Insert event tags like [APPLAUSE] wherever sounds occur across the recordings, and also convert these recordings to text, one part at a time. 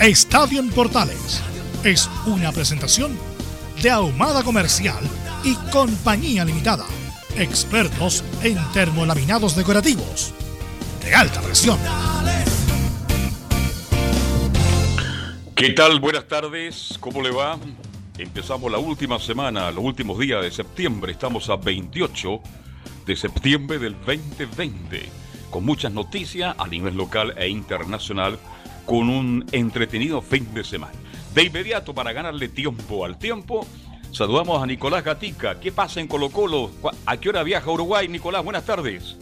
Estadio en Portales es una presentación de Ahumada Comercial y Compañía Limitada. Expertos en termolaminados decorativos de alta presión. ¿Qué tal? Buenas tardes. ¿Cómo le va? Empezamos la última semana, los últimos días de septiembre. Estamos a 28 de septiembre del 2020, con muchas noticias a nivel local e internacional con un entretenido fin de semana. De inmediato, para ganarle tiempo al tiempo, saludamos a Nicolás Gatica. ¿Qué pasa en Colo Colo? ¿A qué hora viaja Uruguay? Nicolás, buenas tardes.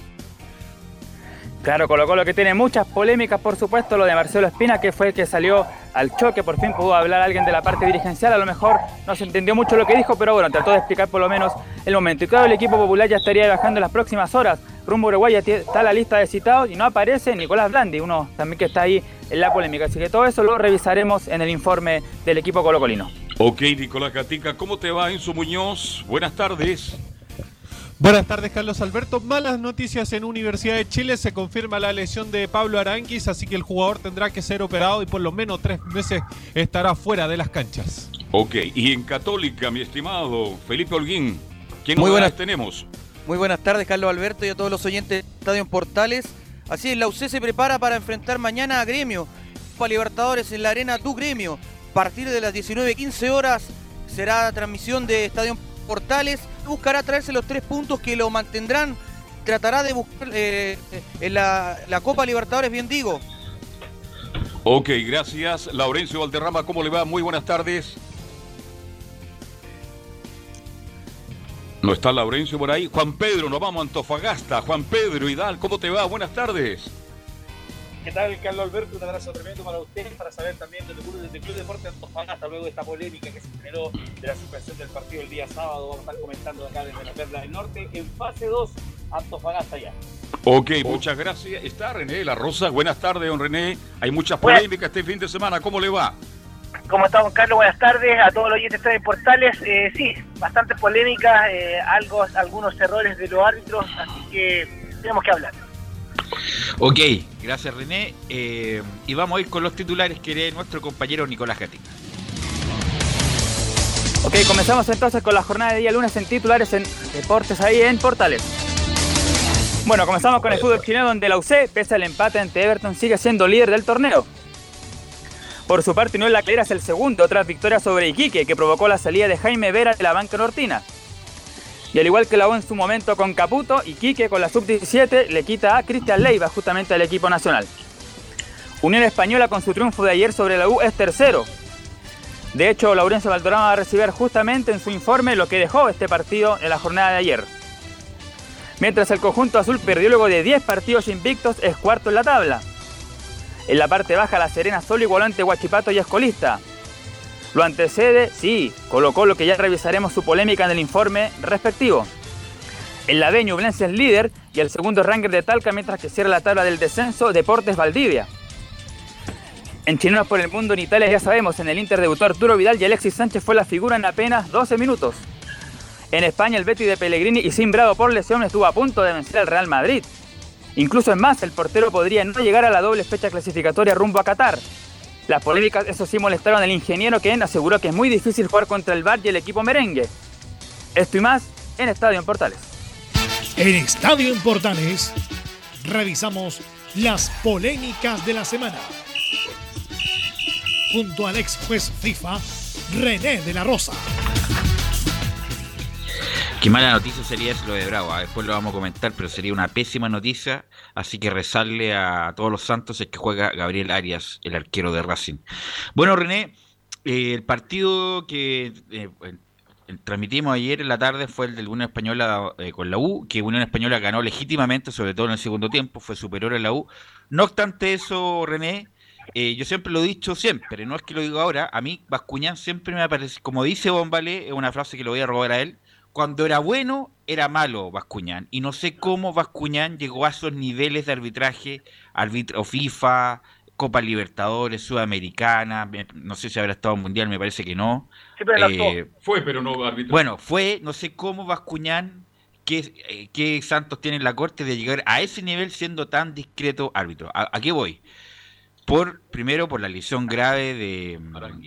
Claro, Colo Colo que tiene muchas polémicas, por supuesto, lo de Marcelo Espina, que fue el que salió al choque, por fin pudo hablar alguien de la parte dirigencial, a lo mejor no se entendió mucho lo que dijo, pero bueno, trató de explicar por lo menos el momento. Y claro, el equipo popular ya estaría viajando en las próximas horas, rumbo a Uruguay, ya está la lista de citados y no aparece Nicolás Blandi, uno también que está ahí la polémica, así que todo eso lo revisaremos en el informe del equipo colocolino. Ok, Nicolás Gatica, ¿cómo te va Enzo Muñoz? Buenas tardes. Buenas tardes, Carlos Alberto. Malas noticias en Universidad de Chile. Se confirma la lesión de Pablo Aranguis, así que el jugador tendrá que ser operado y por lo menos tres meses estará fuera de las canchas. Ok, y en Católica, mi estimado Felipe Holguín, ¿quién Muy buenas tenemos? Muy buenas tardes, Carlos Alberto, y a todos los oyentes de Estadio Portales. Así es, la UC se prepara para enfrentar mañana a Gremio. Para Libertadores en la Arena Tu Gremio. A partir de las 19.15 horas será transmisión de Estadio Portales buscará traerse los tres puntos que lo mantendrán. Tratará de buscar eh, en la, Copa Libertadores, bien digo. Ok, gracias. Laurencio Valderrama, ¿cómo le va? Muy buenas tardes. No está Laurencio por ahí. Juan Pedro, nos vamos a Antofagasta. Juan Pedro Hidal, ¿cómo te va? Buenas tardes. ¿Qué tal, Carlos Alberto? Un abrazo tremendo para ustedes, para saber también desde el Club Deporte Antofagasta, luego de esta polémica que se generó de la suspensión del partido el día sábado. Vamos a estar comentando acá desde la Perla del Norte, en fase 2, Antofagasta ya. Ok, muchas gracias. Está René La Rosa. Buenas tardes, don René. Hay muchas polémicas este fin de semana. ¿Cómo le va? ¿Cómo estamos, Carlos? Buenas tardes a todos los oyentes de Portales. Eh, sí, bastante polémica, eh, algo, algunos errores de los árbitros, así que tenemos que hablar. Ok, gracias René. Eh, y vamos a ir con los titulares que lee nuestro compañero Nicolás Gatica. Ok, comenzamos entonces con la jornada de día lunes en titulares en Deportes ahí en Portales. Bueno, comenzamos con el fútbol chileno donde la UC, pese al empate ante Everton, sigue siendo líder del torneo. Por su parte, Noel Laclera es el segundo tras victoria sobre Iquique, que provocó la salida de Jaime Vera de la banca nortina. Y al igual que la U en su momento con Caputo, y Quique con la sub-17 le quita a Cristian Leiva justamente al equipo nacional. Unión Española con su triunfo de ayer sobre la U es tercero. De hecho, Laurencio Valdorama va a recibir justamente en su informe lo que dejó este partido en la jornada de ayer. Mientras el conjunto azul perdió luego de 10 partidos invictos, es cuarto en la tabla. En la parte baja, la Serena solo igualó ante Huachipato y Escolista. Lo antecede, sí, colocó lo que ya revisaremos su polémica en el informe respectivo. El ladeño Ublense es líder y el segundo ranger de Talca mientras que cierra la tabla del descenso Deportes Valdivia. En Chilenos por el Mundo en Italia ya sabemos, en el Inter debutó Arturo Vidal y Alexis Sánchez fue la figura en apenas 12 minutos. En España el Betty de Pellegrini y sin por lesión estuvo a punto de vencer al Real Madrid. Incluso en más, el portero podría no llegar a la doble fecha clasificatoria rumbo a Qatar, las polémicas, eso sí, molestaron al ingeniero que aseguró que es muy difícil jugar contra el Bar y el equipo merengue. Esto y más en Estadio en Portales. En Estadio en Portales revisamos las polémicas de la semana junto al ex juez FIFA René de la Rosa. Qué mala noticia sería eso lo de Bravo. ¿ah? Después lo vamos a comentar, pero sería una pésima noticia. Así que rezarle a todos los santos es que juega Gabriel Arias, el arquero de Racing. Bueno, René, eh, el partido que eh, transmitimos ayer en la tarde fue el del Unión Española eh, con la U, que Unión Española ganó legítimamente, sobre todo en el segundo tiempo, fue superior a la U. No obstante eso, René, yo siempre lo he dicho siempre, no es que lo digo ahora, a mí Bascuñán siempre me parece, como dice Bombale, es una frase que lo voy a robar a él, cuando era bueno, era malo Bascuñán. Y no sé cómo Bascuñán llegó a esos niveles de arbitraje, árbitro FIFA, Copa Libertadores, Sudamericana, no sé si habrá estado en Mundial, me parece que no. Eh, fue, pero no arbitró. Bueno, fue, no sé cómo Bascuñán, qué, eh, qué santos tiene la corte de llegar a ese nivel siendo tan discreto árbitro. ¿A, qué voy? Por, primero por la lesión grave de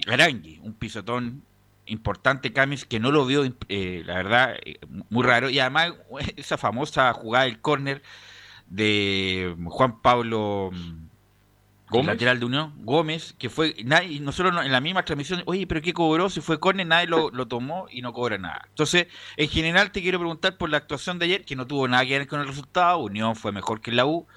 Arangui, un pisotón importante Camis que no lo vio, eh, la verdad, eh, muy raro. Y además [LAUGHS] esa famosa jugada del córner de Juan Pablo mm, Gómez. lateral de Unión, Gómez, que fue, nadie, nosotros en la misma transmisión, oye, pero ¿qué cobró? Si fue córner, nadie lo, lo, tomó y no cobra nada. Entonces, en general te quiero preguntar por la actuación de ayer, que no tuvo nada que ver con el resultado, Unión fue mejor que la U,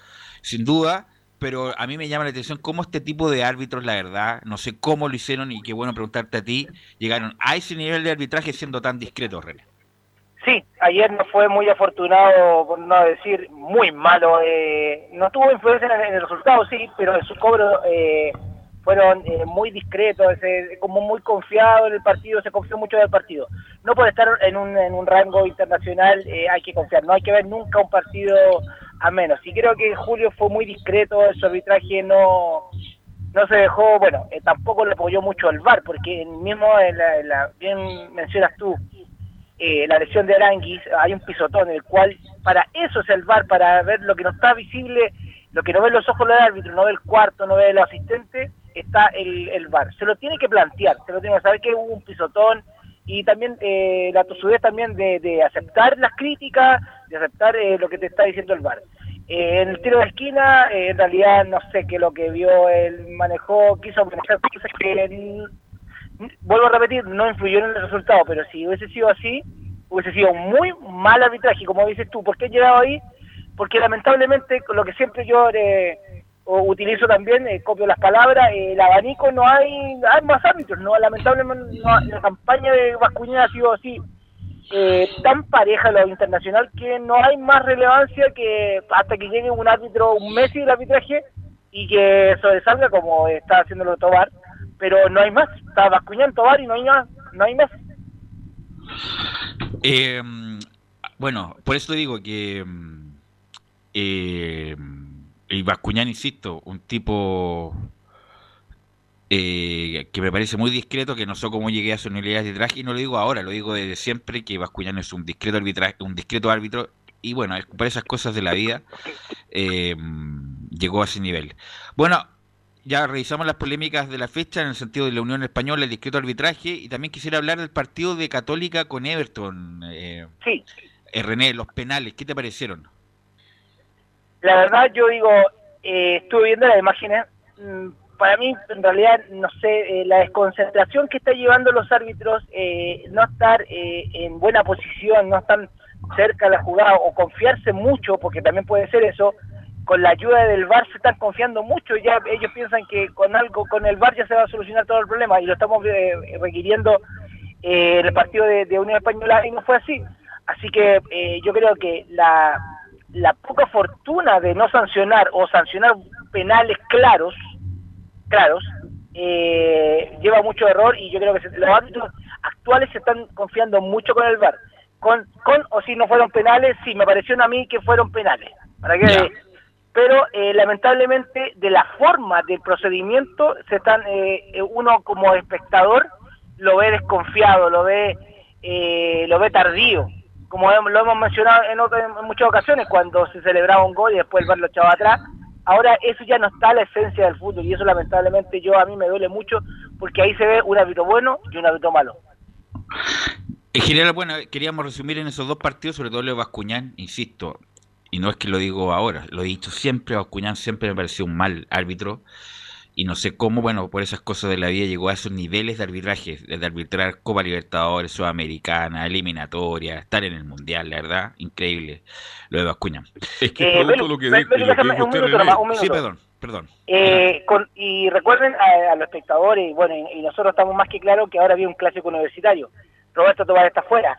sin duda, pero a mí me llama la atención cómo este tipo de árbitros, la verdad, no sé cómo lo hicieron y qué bueno preguntarte a ti, llegaron a ese nivel de arbitraje siendo tan discretos, René. Sí, ayer no fue muy afortunado, por no decir muy malo. Eh, no tuvo influencia en el, resultado, sí, pero en su cobro eh, fueron eh, muy discretos, como muy confiado en el partido, se confió mucho del partido. No puede estar en un, en un rango internacional, hay que confiar, no hay que ver nunca un partido a menos. Y creo que Julio fue muy discreto, su arbitraje no no se dejó, bueno, eh, tampoco le apoyó mucho al VAR, porque mismo, bien mencionas tú, eh, la lesión de Aranguis, hay un pisotón en el cual, para eso es el VAR, para ver lo que no está visible, lo que no ven los ojos del árbitro, no ve el cuarto, no ve el asistente, está el, el VAR. Se lo tiene que plantear, se lo tiene que saber que hubo un pisotón, y también eh, la tosudez también de, aceptar las críticas, de aceptar eh, lo que te está diciendo el VAR. Eh, en el tiro de esquina, eh, en realidad no sé qué lo que vio, él manejó, quiso manejar cosas que, vuelvo a repetir, no influyó en el resultado, pero si hubiese sido así, hubiese sido muy mal arbitraje, como dices tú, ¿por qué he llegado ahí? Porque lamentablemente, lo que siempre yo utilizo también, eh, copio las palabras, eh, el abanico no hay, hay más árbitros, no lamentablemente la campaña de Vascuña ha sido así, eh, tan pareja lo internacional que no hay más relevancia que hasta que llegue un árbitro, un Messi del arbitraje y que sobresalga como está haciéndolo Tobar, pero no hay más, está Vascuñán Tobar y no hay más, no hay más. bueno, por eso digo que eh, y Bascuñán, insisto, un tipo eh, que me parece muy discreto, que no sé cómo llegué a su nivel de traje, y no lo digo ahora, lo digo desde siempre, que Bascuñán es un discreto arbitraje, un discreto árbitro, y bueno, por esas cosas de la vida eh, llegó a ese nivel. Bueno, ya revisamos las polémicas de la fecha en el sentido de la Unión Española, el discreto arbitraje, y también quisiera hablar del partido de Católica con Everton. Eh, sí. René, los penales, ¿qué te parecieron? La verdad, yo digo, eh, estuve viendo las imágenes, mm, para mí, en realidad, no sé, eh, la desconcentración que está llevando los árbitros, eh, no estar en buena posición, no estar cerca de la jugada o confiarse mucho, porque también puede ser eso, con la ayuda del VAR se están confiando mucho, ya ellos piensan que con algo, con el VAR ya se va a solucionar todo el problema y lo estamos requiriendo en el partido de Unión Española y no fue así. Así que yo creo que la la poca fortuna de no sancionar o sancionar penales claros, claros, eh, lleva mucho error y yo creo que los árbitros actuales se están confiando mucho con el VAR. Con, con o si no fueron penales, sí, me pareció a mí que fueron penales. ¿Para qué? Pero eh, lamentablemente de la forma del procedimiento se están eh, uno como espectador lo ve desconfiado, lo ve lo ve tardío como lo hemos mencionado en, muchas ocasiones, cuando se celebraba un gol y después el bar lo echaba atrás, ahora eso ya no está la esencia del fútbol y eso lamentablemente yo a mí me duele mucho porque ahí se ve un hábito bueno y un hábito malo. En general, bueno, queríamos resumir en esos dos partidos, sobre todo de Bascuñán, insisto, y no es que lo digo ahora, lo he dicho siempre, Bascuñán siempre me pareció un mal árbitro y no sé cómo, bueno, por esas cosas de la vida llegó a esos niveles de arbitraje, de arbitrar Copa Libertadores, Sudamericana, eliminatoria, estar en el Mundial, la verdad, increíble lo de Bascuña. Es que Eh, producto lo que, de- lo usted, minuto René. nomás, un minuto. Sí, perdón, perdón. Eh, con- y recuerden a, a los espectadores, y bueno, y, y nosotros estamos más que claros que ahora había un clásico universitario. Roberto Tobar está fuera.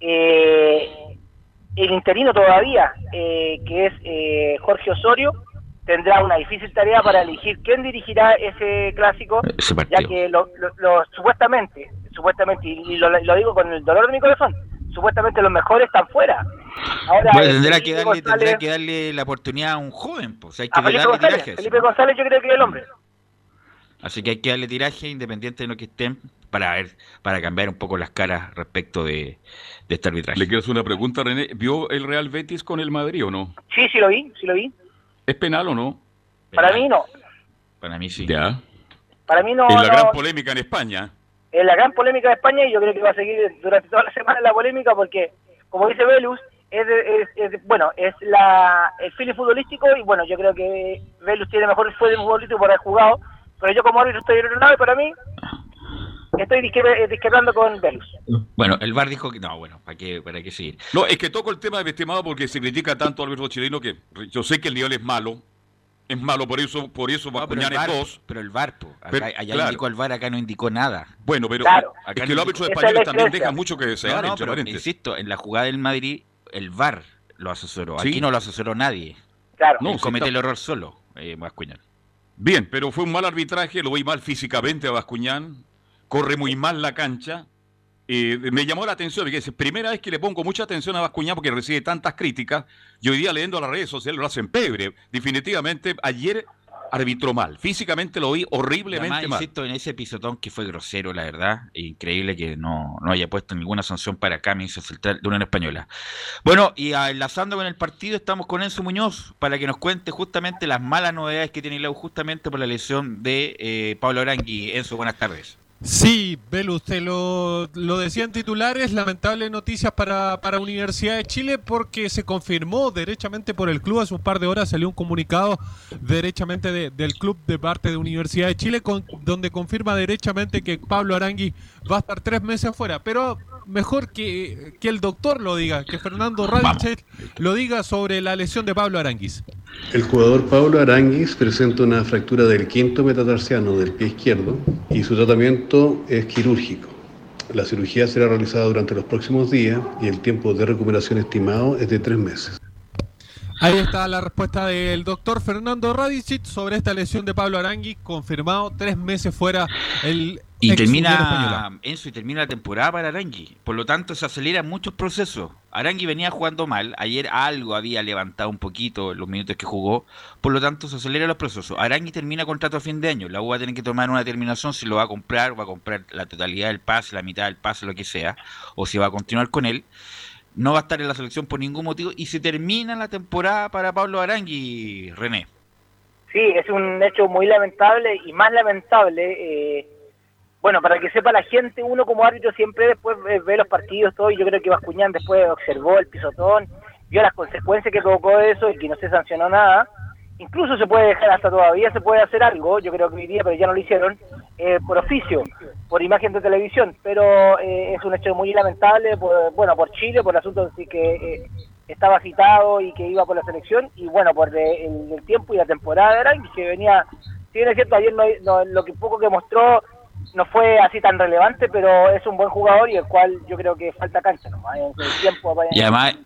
Eh, el interino todavía, eh, que es eh, Jorge Osorio, tendrá una difícil tarea para elegir quién dirigirá ese clásico, Ese ya que lo, lo- lo- supuestamente, supuestamente, y, y lo, lo digo con el dolor de mi corazón, supuestamente los mejores están fuera. Ahora, Bueno, eh, tendrá que, darle, tendrá González- que darle la oportunidad a un joven, pues hay que a Felipe darle González, tiraje. Felipe González yo creo que es el hombre. Así que hay que darle tiraje independiente de lo que estén para ver, para cambiar un poco las caras respecto de, de este arbitraje. Le quiero hacer una pregunta, René. ¿Vio el Real Betis con el Madrid o no? Sí, sí lo vi, sí lo vi. ¿Es penal o no? Para mí no. Para mí sí. Ya. Para mí no. en la no- gran polémica en España. es la gran polémica de España y yo creo que va a seguir durante toda la semana la polémica porque, como dice Velus, es, de- es- es- bueno, es la, el feeling futbolístico y bueno, yo creo que Velus tiene mejor feeling futbolístico por haber jugado, pero yo como árbitro estoy en otro lado y para mí estoy discre- discrepando con Velus. Bueno, el VAR dijo que no, bueno, ¿para qué, para qué seguir? No, es que toco el tema de estimado porque se critica tanto al árbitro chileno que yo sé que el nivel es malo. Es malo, por eso, por eso No, pero, el Bascuñán es VAR, dos. pero el VAR, allá claro. indicó el VAR, acá no indicó nada. Bueno, pero Claro. es que no los árbitros Esa es también dejan mucho que desear, No, no, insisto, en la jugada del Madrid, el VAR lo asesoró. Sí. Aquí no lo asesoró nadie. Claro. No, comete está- el error solo, eh, Bascuñán. Bien, pero fue un mal arbitraje, lo vi mal físicamente a Bascuñán, corre muy mal la cancha. Eh, me llamó la atención, porque es la primera vez que le pongo mucha atención a Bascuñán porque recibe tantas críticas. Y hoy día leyendo las redes sociales lo hacen pebre. Definitivamente, ayer arbitró mal. Físicamente lo vi horriblemente Además, mal. insisto, en ese pisotón que fue grosero, la verdad. Increíble que no, no haya puesto ninguna sanción para Camis, el central de Unión Española. Bueno, y enlazando con el partido, estamos con Enzo Muñoz para que nos cuente justamente las malas novedades que tiene Lau justamente por la lesión de eh, Pablo Arangui. Enzo, buenas tardes. Sí, Belu, usted lo, lo decía en titulares, lamentables noticias para, para Universidad de Chile porque se confirmó derechamente por el club, hace un par de horas salió un comunicado derechamente de- del club de parte de Universidad de Chile con- donde confirma derechamente que Pablo Arangui va a estar tres meses afuera, pero mejor que, que el doctor lo diga, que Fernando Radichet lo diga sobre la lesión de Pablo Aranguis. El jugador Pablo Aranguis presenta una fractura del quinto metatarsiano del pie izquierdo y su tratamiento es quirúrgico. La cirugía será realizada durante los próximos días y el tiempo de recuperación estimado es de tres meses. Ahí está la respuesta del doctor Fernando Radicic sobre esta lesión de Pablo Arangui, confirmado tres meses fuera el Y termina. Enzo, y termina la temporada para Arangui. Por lo tanto, se aceleran muchos procesos. Arangui venía jugando mal. Ayer algo había levantado un poquito en los minutos que jugó. Por lo tanto, se aceleran los procesos. Arangui termina contrato a fin de año. La U va a tener que tomar una determinación si lo va a comprar, va a comprar la totalidad del pase, la mitad del pase, lo que sea, o si va a continuar con él. No va a estar en la selección por ningún motivo. Y se termina la temporada para Pablo Arangui, René. Sí, es un hecho muy lamentable y más lamentable. eh, bueno, para que sepa la gente, uno como árbitro siempre después ve, los partidos, todo, y yo creo que Bascuñán después observó el pisotón, vio las consecuencias que provocó eso y que no se sancionó nada. Incluso se puede dejar, hasta todavía se puede hacer algo, yo creo que hoy día, pero ya no lo hicieron, eh, por oficio, por imagen de televisión, pero eh, es un hecho muy lamentable, por, bueno, por Chile, por el asunto de que eh, estaba citado y que iba por la selección, y bueno, por el, tiempo y la temporada Arangui, que venía, si bien es cierto, ayer no, no- lo que poco que mostró no fue así tan relevante, pero es un buen jugador y el cual yo creo que falta cancha nomás, el tiempo para- Y además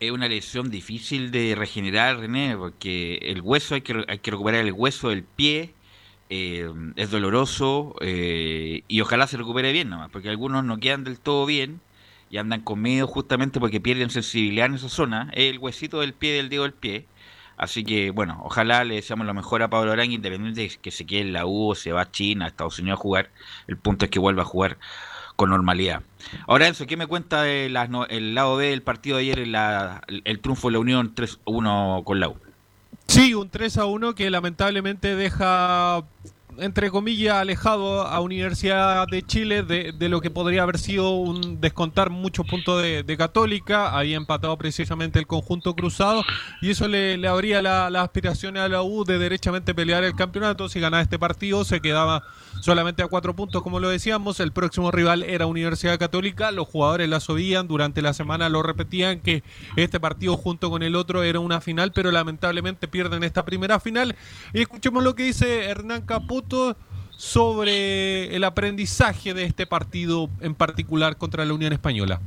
es una lesión difícil de regenerar, René, porque el hueso hay que, hay que recuperar el hueso del pie, eh, es doloroso eh, y ojalá se recupere bien nomás, porque algunos no quedan del todo bien y andan con miedo justamente porque pierden sensibilidad en esa zona, el huesito del pie del dedo del pie. Así que, bueno, ojalá le deseamos lo mejor a Pablo Arangui, independiente de que se quede en la U o se va a China, a Estados Unidos a jugar. El punto es que vuelva a jugar con normalidad. Ahora, Enzo, ¿qué me cuenta de las no- el lado B del partido de ayer, el, el triunfo de la Unión 3-1 con la U? Sí, un 3 a 1 que lamentablemente deja entre comillas, alejado a Universidad de Chile de, de lo que podría haber sido un descontar muchos puntos de, de Católica. Había empatado precisamente el conjunto cruzado y eso le, le abría las la aspiraciones a la U de derechamente pelear el campeonato. Si ganaba este partido, se quedaba solamente a cuatro puntos, como lo decíamos. El próximo rival era Universidad Católica. Los jugadores la sabían, durante la semana lo repetían que este partido junto con el otro era una final, pero lamentablemente pierden esta primera final. Y escuchemos lo que dice Hernán Caputo sobre el aprendizaje de este partido en particular contra la Unión Española.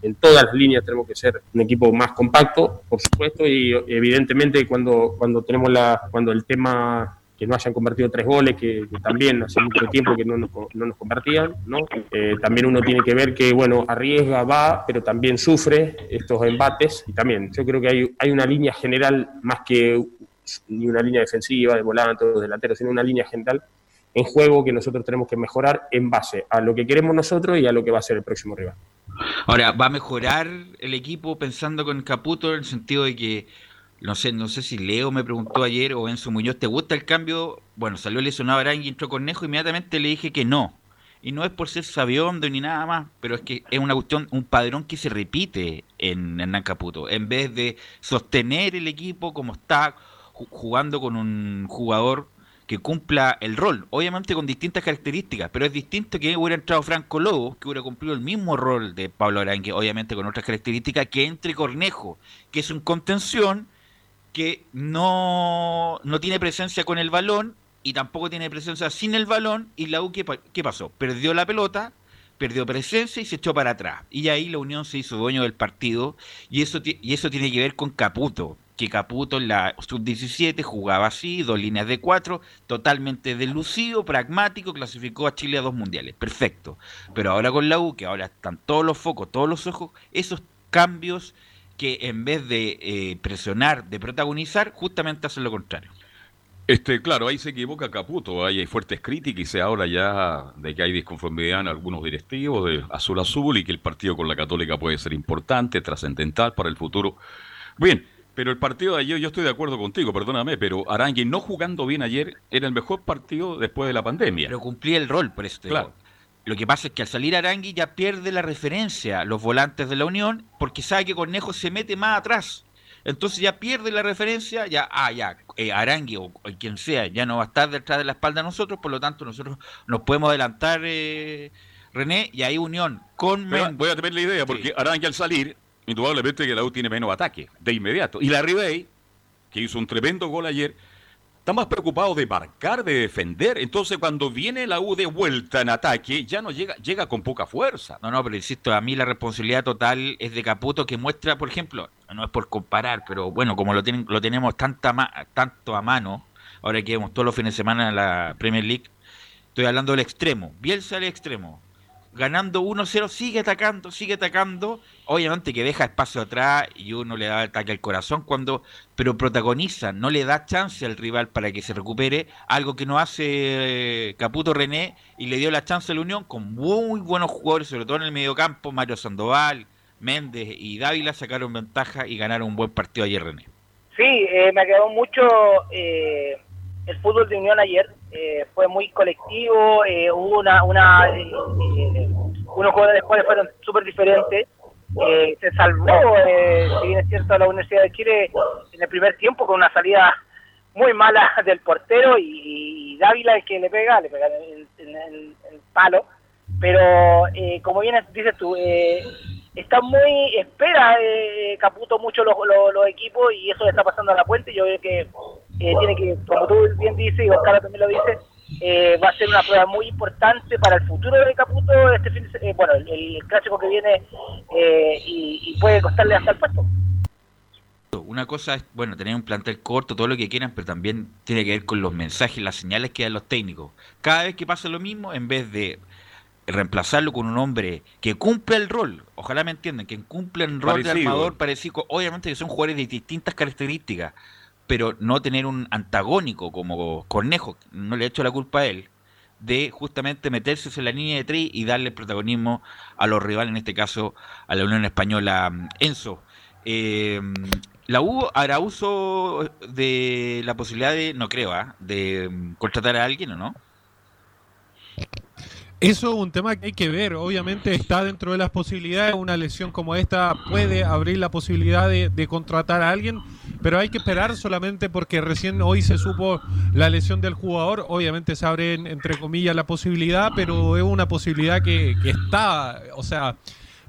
En todas las líneas tenemos que ser un equipo más compacto, por supuesto, y evidentemente cuando, cuando tenemos la, cuando el tema que no hayan convertido tres goles, que, también hace mucho tiempo que no nos, no nos convertían, ¿no? Eh, también uno tiene que ver que, bueno, arriesga, va, pero también sufre estos embates, y también yo creo que hay, hay una línea general, más que ni una línea defensiva, de volantes, delanteros, sino una línea general en juego que nosotros tenemos que mejorar en base a lo que queremos nosotros y a lo que va a ser el próximo rival. Ahora, ¿va a mejorar el equipo pensando con Caputo en el sentido de que no sé, no sé si Leo me preguntó ayer o Enzo Muñoz, ¿te gusta el cambio? Bueno, salió lesionado Arangui, entró Cornejo, inmediatamente le dije que no. Y no es por ser sabiondo ni nada más, pero es que es una cuestión, un padrón que se repite en Hernán Caputo. En vez de sostener el equipo como está, jugando con un jugador que cumpla el rol, obviamente con distintas características, pero es distinto que hubiera entrado Franco Lobo, que hubiera cumplido el mismo rol de Pablo Arangue, obviamente con otras características, que entre Cornejo, que es un contención que no, no tiene presencia con el balón y tampoco tiene presencia sin el balón. Y la U, ¿qué, qué pasó? Perdió la pelota, perdió presencia y se echó para atrás. Y ahí la Unión se hizo dueño del partido. Y eso, y eso tiene que ver con Caputo. Que Caputo en la sub-17 jugaba así, dos líneas de cuatro, totalmente delucido, pragmático, clasificó a Chile a dos mundiales. Perfecto. Pero ahora con la U, que ahora están todos los focos, todos los ojos, esos cambios que en vez de eh, presionar, de protagonizar, justamente hacen lo contrario. Este, claro, ahí se equivoca Caputo, ahí hay fuertes críticas y se habla ya de que hay disconformidad en algunos directivos de Azul Azul y que el partido con la Católica puede ser importante, trascendental para el futuro. Bien, pero el partido de ayer, yo estoy de acuerdo contigo, perdóname, pero Arangui no jugando bien ayer era el mejor partido después de la pandemia. Pero cumplía el rol, por eso te Claro. Lo que pasa es que al salir Arangui ya pierde la referencia los volantes de la Unión porque sabe que Cornejo se mete más atrás. Entonces ya pierde la referencia, ya, ah, ya, eh, Arangui o, o quien sea, ya no va a estar detrás de la espalda de nosotros, por lo tanto nosotros nos podemos adelantar, eh, René, y ahí Unión con Pero Men- voy a tener la idea, porque Arangui al salir, indudablemente que la U tiene menos ataque, de inmediato. Y la Ribey, que hizo un tremendo gol ayer, está más preocupado de marcar, de defender. Entonces, cuando viene la U de vuelta en ataque, ya no llega, llega con poca fuerza. No, no, pero insisto, a mí la responsabilidad total es de Caputo que muestra, por ejemplo, no es por comparar, pero bueno, como lo, tienen, lo tenemos tanta ma- tanto a mano, ahora que vemos todos los fines de semana en la Premier League, estoy hablando del extremo, Bielsa al extremo, ganando 1-0, sigue atacando, sigue atacando, obviamente que deja espacio atrás y uno le da ataque al corazón cuando, pero protagoniza, no le da chance al rival para que se recupere, algo que no hace eh, Caputo René y le dio la chance a la Unión con muy buenos jugadores, sobre todo en el mediocampo, Mario Sandoval, Méndez y Dávila sacaron ventaja y ganaron un buen partido ayer René. Sí, eh, me quedó mucho eh, el fútbol de Unión ayer. Eh, fue muy colectivo, eh, hubo una, una eh, eh, unos jugadores cuales fueron súper diferentes. Eh, se salvó, si bien es cierto, la Universidad de Chile en el primer tiempo con una salida muy mala [LAUGHS] del portero y, Dávila el que le pega, le pega en, el palo. Pero como bien dices tú, está muy espera eh, Caputo mucho los, los, los equipos y eso le está pasando a la puente. Yo creo que eh, tiene que, como tú bien dices y Oscar también lo dice, eh, va a ser una prueba muy importante para el futuro de Caputo este fin de se- eh, bueno, el, el clásico que viene eh, y, y puede costarle hasta el puesto. Una cosa es, bueno, tener un plantel corto, todo lo que quieran, pero también tiene que ver con los mensajes, las señales que dan los técnicos. Cada vez que pasa lo mismo, en vez de reemplazarlo con un hombre que cumpla el rol, ojalá me entiendan, que cumple el rol de armador parecido, obviamente que son jugadores de distintas características, pero no tener un antagónico como Cornejo, no le echo la culpa a él, de justamente meterse en la línea de tres y darle protagonismo a los rivales, en este caso a la Unión Española. Enzo, eh, ¿La U hará uso de la posibilidad de, no creo, ¿ah? de mm, contratar a alguien o no? Eso es un tema que hay que ver. Obviamente está dentro de las posibilidades. Una lesión como esta puede abrir la posibilidad de, de contratar a alguien, pero hay que esperar solamente porque recién hoy se supo la lesión del jugador. Obviamente se abre, en- entre comillas, la posibilidad, pero es una posibilidad que está, o sea,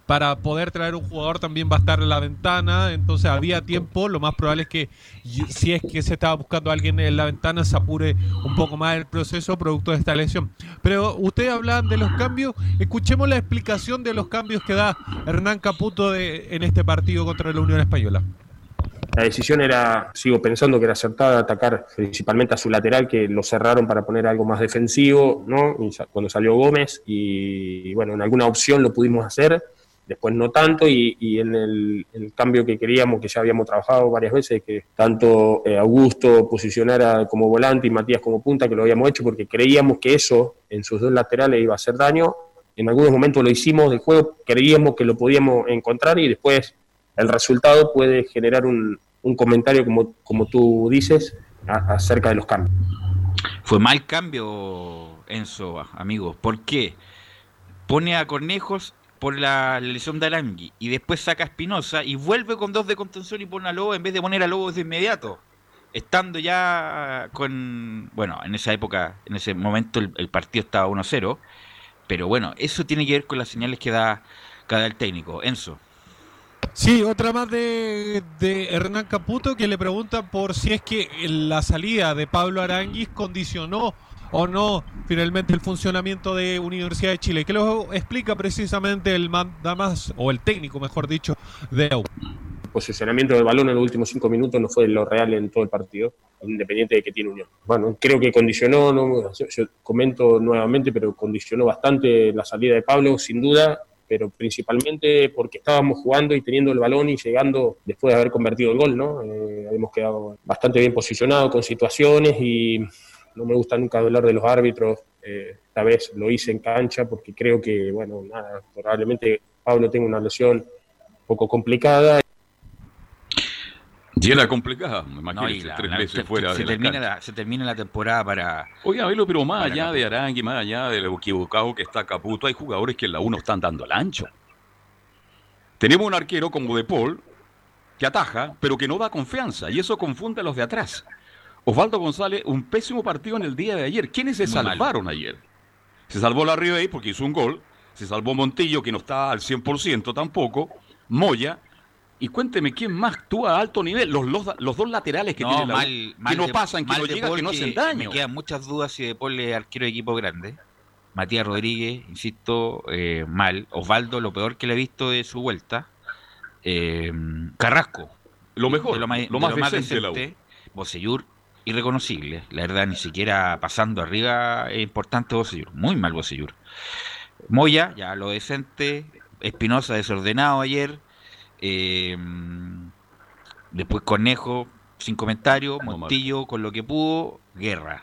para poder traer un jugador también va a estar en la ventana, entonces había tiempo, lo más probable es que y- si es que se estaba buscando a alguien en la ventana se apure un poco más el proceso producto de esta lesión. Pero ustedes hablan de los cambios, escuchemos la explicación de los cambios que da Hernán Caputo de- en este partido contra la Unión Española. La decisión era, sigo pensando que era acertada, atacar principalmente a su lateral, que lo cerraron para poner algo más defensivo, ¿no? Y cuando salió Gómez, y, bueno, en alguna opción lo pudimos hacer, después no tanto, y, y en el, cambio que queríamos, que ya habíamos trabajado varias veces, que tanto eh, Augusto posicionara como volante y Matías como punta, que lo habíamos hecho porque creíamos que eso en sus dos laterales iba a hacer daño. En algunos momentos lo hicimos del juego, creíamos que lo podíamos encontrar y después el resultado puede generar un, un comentario, como, como tú dices, acerca de los cambios. Fue mal cambio, Enzo, amigos. ¿Por qué? Pone a Cornejos por la lesión de Arangui y después saca a Espinosa y vuelve con dos de contención y pone a Lobo en vez de poner a Lobo de inmediato. Estando ya con. Bueno, en esa época, en ese momento el, partido estaba 1-0. Pero bueno, eso tiene que ver con las señales que da cada el técnico. Enzo. Sí, otra más de, de Hernán Caputo que le pregunta por si es que la salida de Pablo Aranguis condicionó o no finalmente el funcionamiento de Universidad de Chile, que lo explica precisamente el más o el técnico, mejor dicho, de. El posicionamiento del balón en los últimos cinco minutos no fue lo real en todo el partido, independiente de que tiene Unión. Bueno, creo que condicionó, no, yo comento nuevamente, pero condicionó bastante la salida de Pablo, sin duda, pero principalmente porque estábamos jugando y teniendo el balón y llegando después de haber convertido el gol, ¿no? Eh, hemos quedado bastante bien posicionados con situaciones y no me gusta nunca hablar de los árbitros. Eh, esta vez lo hice en cancha porque creo que, bueno, nada, probablemente Pablo tenga una lesión un poco complicada. Y era complicada, me imagino, No, y la- tres la- meses se, fuera se de la termina la, se termina la temporada para. Oiga, Abelo, pero más allá de Arangui, más allá de lo equivocado que está Caputo, hay jugadores que en la 1 están dando el ancho. Tenemos un arquero como De Paul que ataja, pero que no da confianza, y eso confunde a los de atrás. Osvaldo González, un pésimo partido en el día de ayer. ¿Quiénes se Muy salvaron ayer? Se salvó la Ribey porque hizo un gol, se salvó Montillo, que no está al 100% tampoco, Moya, y cuénteme quién más actúa a alto nivel, los, los, los dos laterales que no, tiene la mal, que no de- pasan, que no llegan, que no hacen Me daño. quedan muchas dudas si De Paul es arquero de equipo grande. Matías Rodríguez, insisto, eh, mal. Osvaldo, lo peor que le he visto de su vuelta. Eh, Carrasco. Lo mejor, de lo más, de decente de la U. Bocellur, irreconocible. La verdad, ni siquiera pasando arriba es importante Bocellur. Muy mal Bocellur. Moya, ya lo decente. Espinosa, desordenado ayer. Eh, después Cornejo, sin comentario. Montillo, con lo que pudo. Guerra.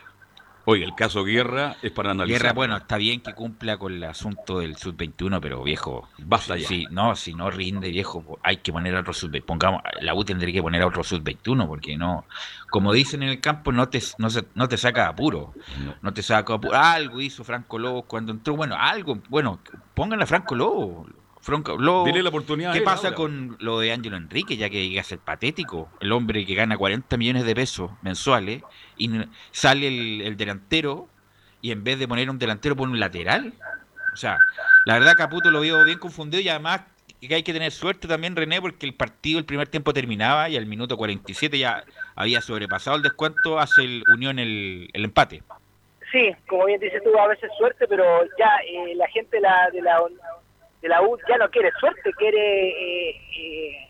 Oye, el caso Guerra es para analizar. Guerra, bueno, está bien que cumpla con el asunto del sub-21, pero viejo, Basta ya. si no, si no rinde, viejo, hay que poner a otro sub pongamos, la U tendría que poner a otro sub-21, porque no, como dicen en el campo, no te, no, se- no te saca apuro, No. no te saca apuro. Algo hizo Franco Lobo cuando entró, bueno, algo, bueno, pongan a Franco Lobo. Franco. Dile la oportunidad. ¿Qué él pasa ahora. con lo de Ángelo Enrique, ya que llega a ser patético? El hombre que gana 40 millones de pesos mensuales y sale el, el delantero y en vez de poner un delantero pone un lateral. O sea, la verdad Caputo lo veo bien confundido y además que hay que tener suerte también René porque el partido el primer tiempo terminaba y al minuto 47 ya había sobrepasado el descuento, hace el Unión el, el empate. Sí, como bien dices tú, a veces suerte, pero ya eh, la gente la, de, la, la U ya no quiere suerte, quiere eh, eh,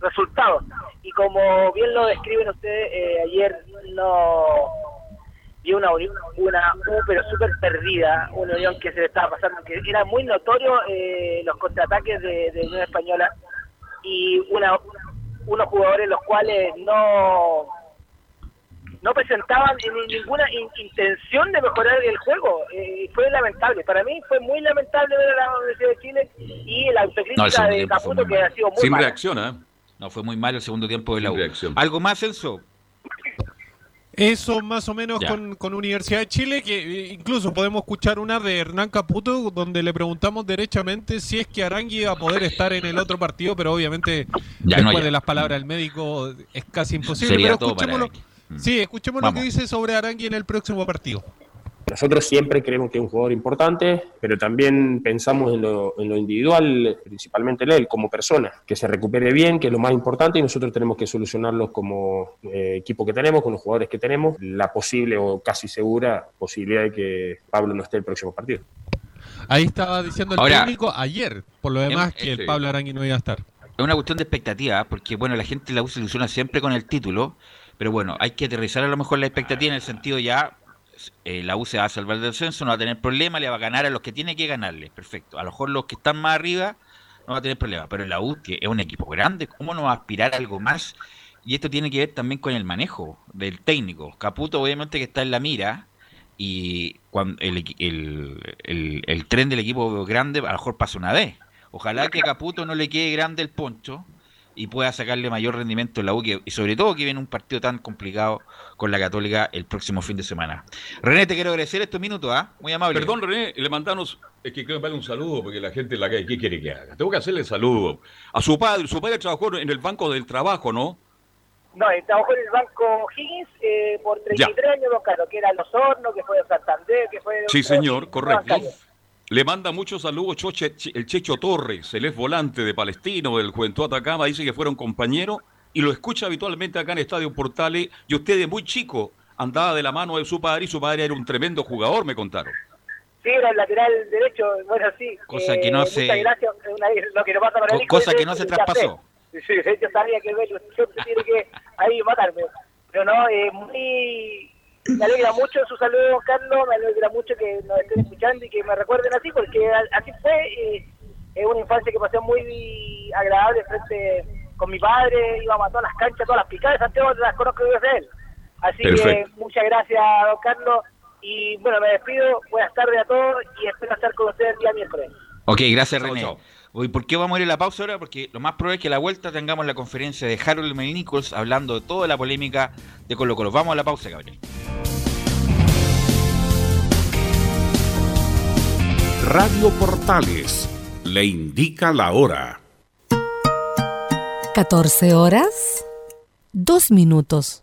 resultados. Y como bien lo describen ustedes, eh, ayer no vi una, una U pero súper perdida, una Unión que se le estaba pasando, que era muy notorio los contraataques de, de Unión Española y unos jugadores los cuales no no presentaban ni- ninguna in- intención de mejorar el juego. Eh, fue lamentable. Para mí fue muy lamentable ver a la Universidad de Chile y la autocrítica de Caputo que ha sido muy Sin mala. reacción, ¿eh? No, fue muy malo el segundo tiempo de la Sin U. reacción. ¿Algo más, Celso? Eso más o menos con, con Universidad de Chile, que eh, incluso podemos escuchar una de Hernán Caputo, donde le preguntamos derechamente si es que Arangui iba a poder estar en el otro partido, pero obviamente Ya después no, de las palabras del médico es casi imposible. Sería pero todo para escuchémoslo. Sí, escuchemos Vamos. lo que dice sobre Arangui en el próximo partido. Nosotros siempre creemos que es un jugador importante, pero también pensamos en lo, en lo individual, principalmente en él, como persona, que se recupere bien, que es lo más importante, y nosotros tenemos que solucionarlos como eh, equipo que tenemos, con los jugadores que tenemos, la posible o casi segura posibilidad de que Pablo no esté el próximo partido. Ahí estaba diciendo el Ahora- técnico ayer, por lo demás, Em- que el sí. Pablo Arangui no iba a estar. Es una cuestión de expectativa, porque bueno, la gente la se ilusiona siempre con el título, pero bueno, hay que aterrizar a lo mejor la expectativa en el sentido ya, eh, la U se va a salvar del descenso, no va a tener problema, le va a ganar a los que tiene que ganarle, perfecto. A lo mejor los que están más arriba no va a tener problema, pero la U que es un equipo grande, ¿cómo no va a aspirar a algo más? Y esto tiene que ver también con el manejo del técnico. Caputo obviamente que está en la mira y cuando el, el, el- tren del equipo grande a lo mejor pasa una vez. Ojalá que Caputo no le quede grande el poncho y pueda sacarle mayor rendimiento en la U que- y sobre todo que viene un partido tan complicado con la Católica el próximo fin de semana. René, te quiero agradecer estos minutos, ¿ah? Muy amable. Perdón, René, le mandamos, es que quiero darle un saludo porque la gente en la calle, ¿qué quiere que haga? Tengo que hacerle saludo. A su padre, su padre trabajó en el Banco del Trabajo, ¿no? No, trabajó en el Banco Higgins eh, por 33 años, don Carlos, que era Los Hornos, que fue de Santander, que fue de... Sí, señor, correcto. Le manda muchos saludos Choche- el Checho Torres, el ex volante de Palestino, del Juventud Atacama, dice que fueron compañeros y lo escucha habitualmente acá en Estadio Portales. Y usted de muy chico andaba de la mano de su padre y su padre era un tremendo jugador, me contaron. Sí, era el lateral derecho, bueno, sí. Cosa que no se- gracias, una- lo que no pasa para Co- el hijo cosa de- que no se traspasó. Sí, sí, yo sabía que Bello siempre tiene que ahí matarme. Pero no, eh, muy... Me alegra mucho su saludo, Carlos, me alegra mucho que nos estén escuchando y que me recuerden así, porque así fue. eh, es una infancia que pasé muy agradable frente con mi padre, íbamos a todas las canchas, todas las picadas de Santiago, las conozco yo de él. Así Perfecto. que muchas gracias, don Carlos. Y bueno, me despido, buenas tardes a todos y espero estar con ustedes el día miércoles. Ok, gracias René. Oye, ¿Por qué vamos a ir a la pausa ahora? Porque lo más probable es que a la vuelta tengamos la conferencia de Harold Nichols hablando de toda la polémica de Colo Colo. Vamos a la pausa, Gabriel. Radio Portales le indica la hora. 14 horas, 2 minutos.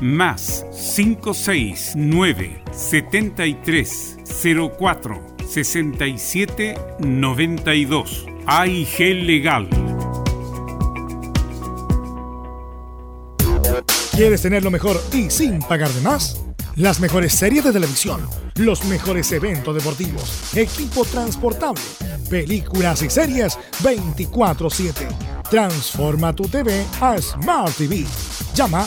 más 569 73 04 67 92 AIG Legal. ¿Quieres tener lo mejor y sin pagar de más? Las mejores series de televisión, los mejores eventos deportivos, equipo transportable, películas y series 24/7. Transforma tu TV a Smart TV. Llama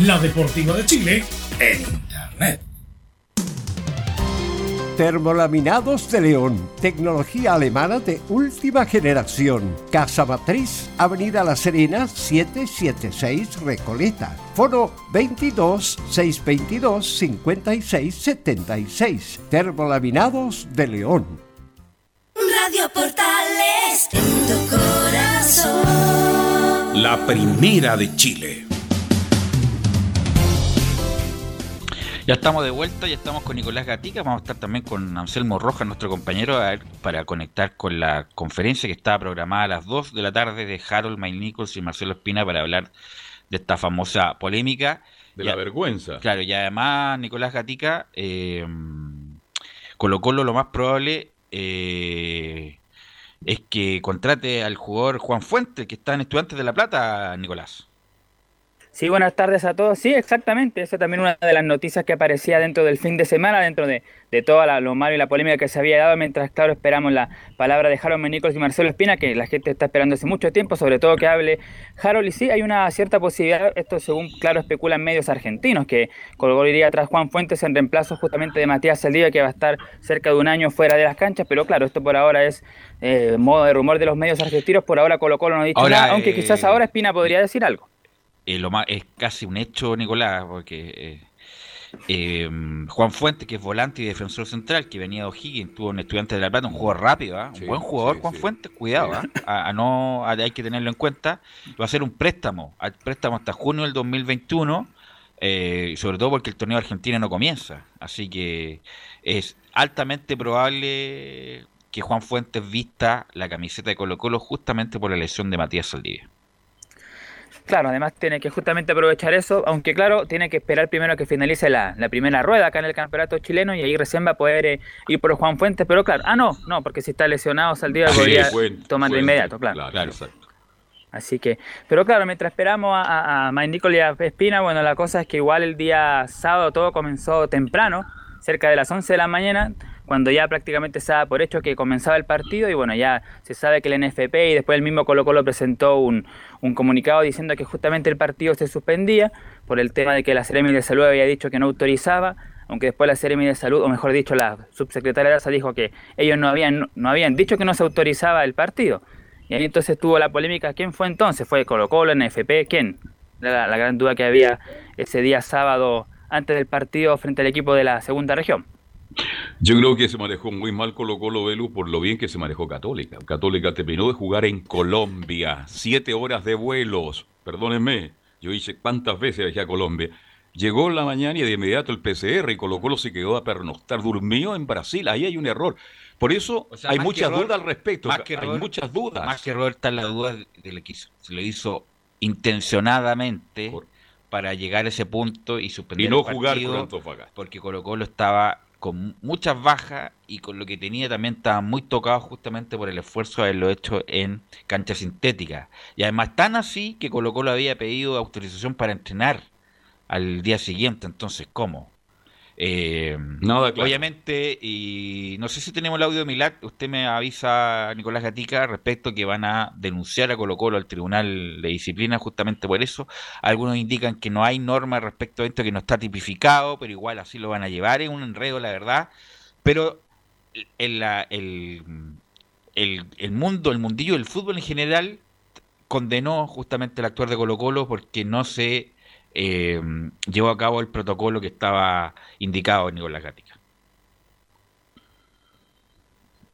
La Deportiva de Chile en Internet. Termolaminados de León, tecnología alemana de última generación. Casa Matriz, Avenida La Serena, 776 Recoleta. Foro 22 622 56 76. Termolaminados de León. Radio Portales, en tu corazón. La primera de Chile. Ya estamos de vuelta, ya estamos con Nicolás Gatica, vamos a estar también con Anselmo Rojas, nuestro compañero, a ver, para conectar con la conferencia que estaba programada a las 2 de la tarde de Harold May Nichols y Marcelo Espina para hablar de esta famosa polémica. De la vergüenza. Claro, y además Nicolás Gatica, eh, Colo Colo lo más probable eh, es que contrate al jugador Juan Fuente, que está en Estudiantes de La Plata, Nicolás. Sí, buenas tardes a todos. Sí, exactamente. Esa también una de las noticias que aparecía dentro del fin de semana, dentro de, de toda la, lo malo y la polémica que se había dado, mientras, claro, esperamos la palabra de Harold Menícolas y Marcelo Espina, que la gente está esperando hace mucho tiempo, sobre todo que hable Harold. Y sí, hay una cierta posibilidad, esto según, claro, especulan medios argentinos, que Colgó iría tras Juan Fuentes en reemplazo justamente de Matías Saldivia, que va a estar cerca de un año fuera de las canchas, pero claro, esto por ahora es eh, modo de rumor de los medios argentinos, por ahora Colo Colo no ha dicho Ahora, nada, aunque eh, quizás ahora Espina podría decir algo. Eh, lo más, es casi un hecho, Nicolás, porque eh, eh, Juan Fuentes, que es volante y defensor central, que venía de O'Higgins, tuvo un estudiante de La Plata, un jugador rápido, ¿ah? un buen jugador, Juan Fuentes, cuidado, ¿ah? [LAUGHS] a, a no, a- hay que tenerlo en cuenta. Va a ser un préstamo, al préstamo hasta junio del 2021, eh, y sobre todo porque el torneo argentino no comienza. Así que es altamente probable que Juan Fuentes vista la camiseta de Colo Colo justamente por la lesión de Matías Saldivia. Claro, además tiene que justamente aprovechar eso, aunque claro, tiene que esperar primero que finalice la, la primera rueda acá en el campeonato chileno y ahí recién va a poder eh, ir por Juan Fuentes, pero claro, ah no, no, porque si está lesionado Saldivia Sí, podría Fuente, tomar de Fuente, inmediato, claro. Claro, exacto. Así que, pero claro, mientras esperamos a, a, a y a Espina, bueno, la cosa es que igual el día sábado todo comenzó temprano, cerca de las 11 de la mañana, cuando ya prácticamente se daba por hecho que comenzaba el partido y bueno, ya se sabe que el NFP y después el mismo Colo Colo presentó un, un comunicado diciendo que justamente el partido se suspendía por el tema de que la Seremi de Salud había dicho que no autorizaba, aunque después la Seremi de Salud, o mejor dicho, la subsecretaria de ASA dijo que ellos no habían, no habían dicho que no se autorizaba el partido. Y ahí entonces tuvo la polémica, ¿quién fue entonces? ¿Fue Colo Colo, NFP? ¿Quién? La gran duda que había ese día sábado antes del partido frente al equipo de la segunda región. Yo creo que se manejó muy mal Colo Colo Velu por lo bien que se manejó Católica. Católica terminó de jugar en Colombia, siete horas de vuelos. Perdónenme, yo hice cuántas veces viajé a Colombia. Llegó la mañana y de inmediato el PCR y Colo Colo se quedó a pernoctar. Durmió en Brasil, ahí hay un error. Por eso O sea, hay muchas error- dudas al respecto. más que hay error- muchas dudas. Más que error está la duda de lo que hizo. Se lo hizo intencionadamente para llegar a ese punto y suspender Y no el jugar con Antofagasta. porque Colo Colo estaba con muchas bajas y con lo que tenía también estaba muy tocado justamente por el esfuerzo de haberlo hecho en cancha sintética. Y además tan así que Colo Colo había pedido autorización para entrenar al día siguiente, entonces ¿cómo? Eh, claro. Obviamente, y no sé si tenemos el audio de Milat, usted me avisa, Nicolás Gatica, respecto que van a denunciar a Colo Colo al Tribunal de Disciplina justamente por eso. Algunos indican que no hay norma respecto a esto, que no está tipificado, pero igual así lo van a llevar, es un enredo, la verdad. Pero el, el, el, el mundo, el mundillo del fútbol en general condenó justamente el actuar de Colo Colo porque no se eh, llevó a cabo el protocolo que estaba indicado en Nicolás Gatica.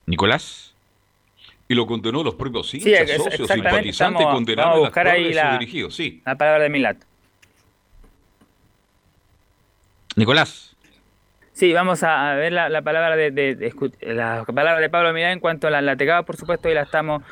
Nicolás. Y lo condenó los propios Sí, hinchas, es- socios, exactamente, simpatizantes, estamos- vamos condenaron a a las buscar ahí la- dirigidos. Sí. La palabra de Milat. Nicolás. Sí, vamos a ver la, la palabra de, de- de escu- la palabra de Pablo Milán en cuanto a la lategada, por supuesto, y la estamos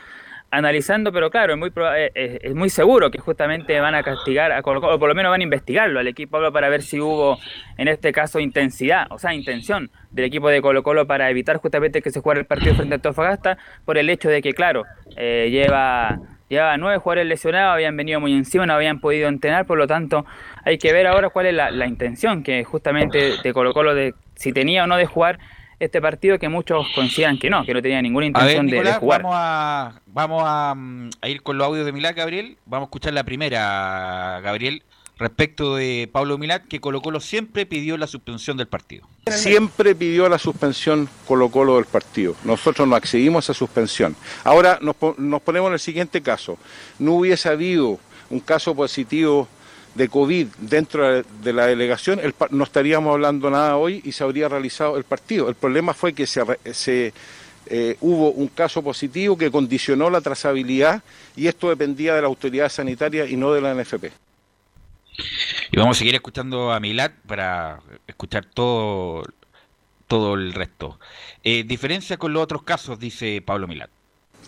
analizando, pero claro, es muy eh, es muy seguro que justamente van a castigar a Colo Colo, o por lo menos van a investigarlo al equipo para ver si hubo en este caso intensidad, o sea, intención del equipo de Colo Colo para evitar justamente que se jugara el partido frente a Antofagasta por el hecho de que, claro, eh, lleva llevaba nueve jugadores lesionados, habían venido muy encima, no habían podido entrenar, por lo tanto hay que ver ahora cuál es la, la intención que justamente de Colo Colo de si tenía o no de jugar este partido que muchos consideran que no, que no tenía ninguna A ver, intención de- de, Nicolás, jugar. vamos, a, vamos a, mm, a ir con los audios de Milán, Gabriel. Vamos a escuchar la primera, Gabriel, respecto de Pablo Milat, que Colo Colo siempre pidió la suspensión del partido. Siempre pidió la suspensión Colo Colo del partido. Nosotros no accedimos a esa suspensión. Ahora nos, nos ponemos en el siguiente caso. No hubiese habido un caso positivo de COVID dentro de la delegación, no estaríamos hablando nada hoy y se habría realizado el partido. El problema fue que se, se eh, hubo un caso positivo que condicionó la trazabilidad y esto dependía de la autoridad sanitaria y no de la NFP. Y vamos a seguir escuchando a Milat para escuchar todo, todo el resto. Eh, diferencia con los otros casos, dice Pablo Milat.